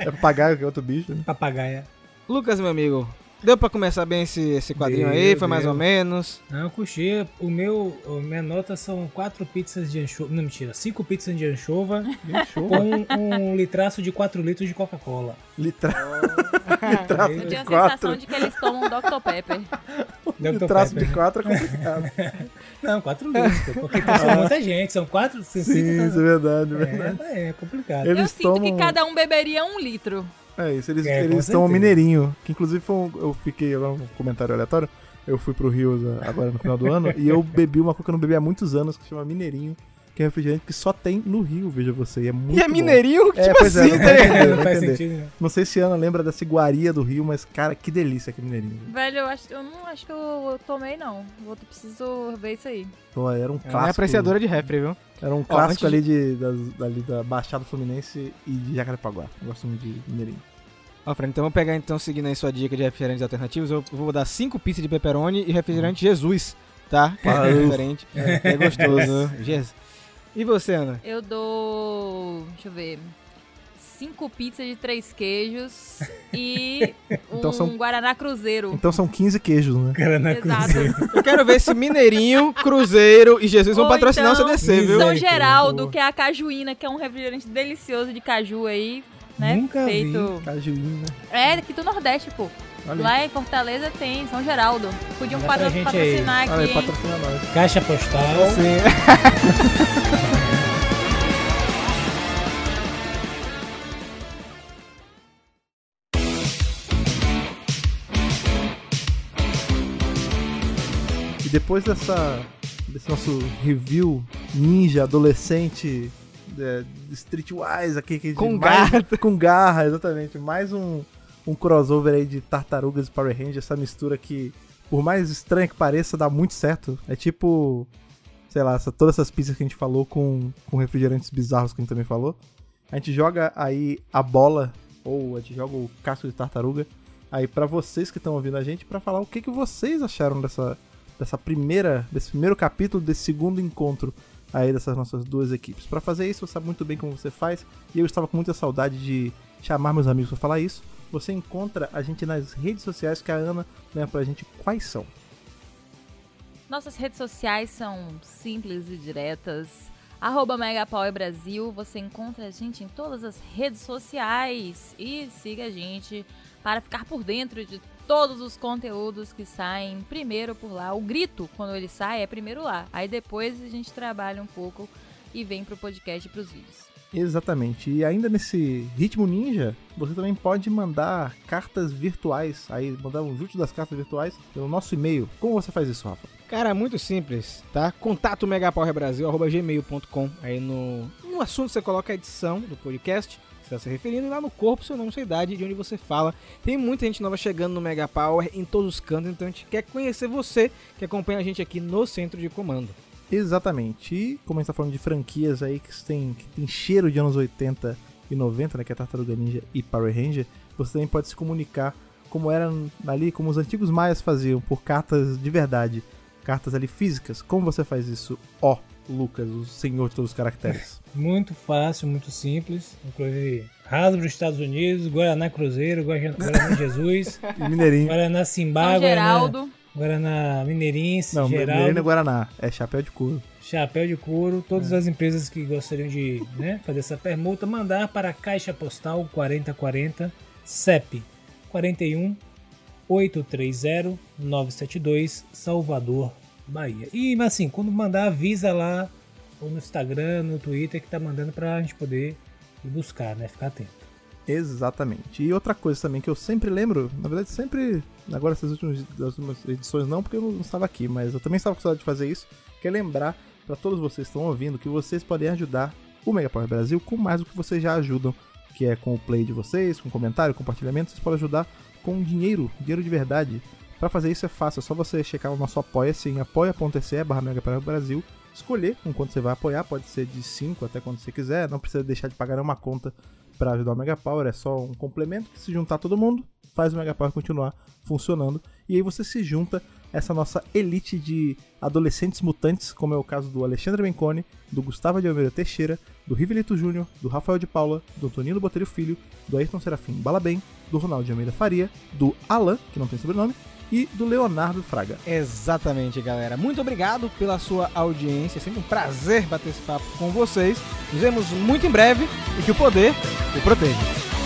É papagaio que é outro bicho, né? Papagaia. Lucas, meu amigo, deu pra começar bem esse, esse quadrinho Deu, aí? Foi mais deu. ou menos. Não, coxinha. O meu, a minha nota são quatro pizzas de anchova. Não, mentira. Cinco pizzas de anchova com um litraço de 4 litros de Coca-Cola. Litra... Aí, Litraço Eu de tenho a quatro. sensação de que eles tomam Dr. Pepper. Dr. Traço Pepper. de 4 é complicado. Não, 4 litros. Porque são muita gente. São quatro, Sim, cinco. isso é verdade, é verdade. É, é complicado. Eles Eu sinto tomam... que cada um beberia um litro. É isso, eles, É, certeza. mineirinho. Que inclusive foi um, eu fiquei, agora um comentário aleatório. Eu fui pro Rio agora no final do ano e eu bebi uma coisa que eu não bebi há muitos anos, que se chama Mineirinho, que é refrigerante que só tem no Rio, veja você. E é muito E é bom. mineirinho? É, tipo pois é, assim, não tá vai ligado? entender, Não vai faz entender. sentido, né? Não sei se a Ana lembra dessa iguaria do Rio, mas, cara, que delícia aquele mineirinho. Velho, eu, acho, eu não acho que eu tomei, não. Vou, preciso ver isso aí. Pô, era um Ela é clássico. apreciadora de refri, viu? Era um clássico antes ali, de, das, ali da Baixada Fluminense e de Jacarepaguá. Eu gosto muito de mineirinho. Ó, Fran, então vamos pegar então, seguindo aí sua dica de refrigerantes alternativos, eu vou dar cinco pizzas de pepperoni e refrigerante Jesus, tá? Que é diferente. É gostoso. Jesus. E você, Ana? Eu dou. Deixa eu ver. Cinco pizzas de três queijos e um Então são- Guaraná Cruzeiro. Então são 15 queijos, né? Cara, na Exato. Eu quero ver se Mineirinho, Cruzeiro e Jesus vão Ou patrocinar então- o CDC, viu? São Geraldo, que é a cajuína, que é um refrigerante delicioso de caju aí, né? Nunca vi. Feito. Cajuína. É, aqui do Nordeste, pô. Olha aí. Lá em Fortaleza tem, São Geraldo. Podiam patro- patrocinar Olha aqui, aí, hein? patrocina nós. Caixa postal. Sim. E depois dessa desse nosso review ninja adolescente é, streetwise aqui que a gente Com mais- garra. com garra, exatamente, mais um um crossover aí de Tartarugas e Power Rangers, essa mistura que por mais estranha que pareça, dá muito certo. É tipo, sei lá, essa, todas essas pizzas que a gente falou com, com refrigerantes bizarros que a gente também falou. A gente joga aí a bola ou a gente joga o casco de tartaruga aí pra vocês que estão ouvindo a gente pra falar o que, que vocês acharam dessa dessa primeira, desse primeiro capítulo, desse segundo encontro aí dessas nossas duas equipes. Pra fazer isso, você sabe muito bem como você faz, e eu estava com muita saudade de chamar meus amigos pra falar isso. Você encontra a gente nas redes sociais que a Ana lembra pra gente quais são. Nossas redes sociais são simples e diretas. arroba Megapower Brasil. Você encontra a gente em todas as redes sociais e siga a gente para ficar por dentro de todos os conteúdos que saem primeiro por lá. O grito, quando ele sai, é primeiro lá. Aí depois a gente trabalha um pouco e vem pro podcast e pros vídeos. Exatamente. E ainda nesse ritmo ninja, você também pode mandar cartas virtuais, aí mandar um junto das cartas virtuais pelo nosso e-mail. Como você faz isso, Rafa? Cara, muito simples, tá? Contato megapowerbrasil.gmail.com Aí no, no assunto você coloca a edição do podcast, está se referindo, lá no corpo, seu nome, sua idade, de onde você fala. Tem muita gente nova chegando no Mega Power em todos os cantos, então a gente quer conhecer você que acompanha a gente aqui no centro de comando. Exatamente. E como a gente tá falando de franquias aí que tem, que tem cheiro de anos 80 e 90, né, que é Tartaruga Ninja e Power Ranger, você também pode se comunicar como era ali, como os antigos maias faziam, por cartas de verdade, cartas ali físicas. Como você faz isso? Ó, Lucas, o senhor de todos os caracteres. Muito fácil, muito simples. Inclusive, Hasbro Estados Unidos, Guaraná Cruzeiro, Guaraná Guaraná Jesus, E Mineirinho. Guaraná Simbá, São Guaraná, Geraldo. Guaraná Mineirense, Não, Geraldo. Mineirinho é Guaraná, é chapéu de couro. Chapéu de couro, todas as empresas que gostariam de né, fazer essa permuta, mandar para a Caixa Postal 4040 CEP 41 830 972 Salvador, Bahia. E mas assim, quando mandar, avisa lá ou no Instagram, no Twitter que tá mandando pra gente poder ir buscar, né? Ficar atento. Exatamente. E outra coisa também que eu sempre lembro, na verdade sempre, agora essas últimas, últimas edições não, porque eu não estava aqui, mas eu também estava com saudade de fazer isso, que é lembrar para todos vocês que estão ouvindo que vocês podem ajudar o Mega Power Brasil com mais do que vocês já ajudam, que é com o play de vocês, com comentário, compartilhamento, vocês podem ajudar com dinheiro, dinheiro de verdade. Para fazer isso é fácil, é só você checar o nosso apoia-se em apoia.se barra Brasil, escolher com quanto você vai apoiar, pode ser de 5 até quando você quiser, não precisa deixar de pagar nenhuma conta para ajudar o Mega Power, é só um complemento que se juntar todo mundo, faz o Mega Power continuar funcionando. E aí você se junta essa nossa elite de adolescentes mutantes, como é o caso do Alexandre Bencone, do Gustavo de Almeida Teixeira, do Rivelito Júnior, do Rafael de Paula, do Antonino Botelho Filho, do Ayrton Serafim Balabem, do Ronaldo de Almeida Faria, do Alan, que não tem sobrenome, e do Leonardo Fraga. Exatamente, galera. Muito obrigado pela sua audiência. É sempre um prazer bater esse papo com vocês. Nos vemos muito em breve e que o poder o proteja.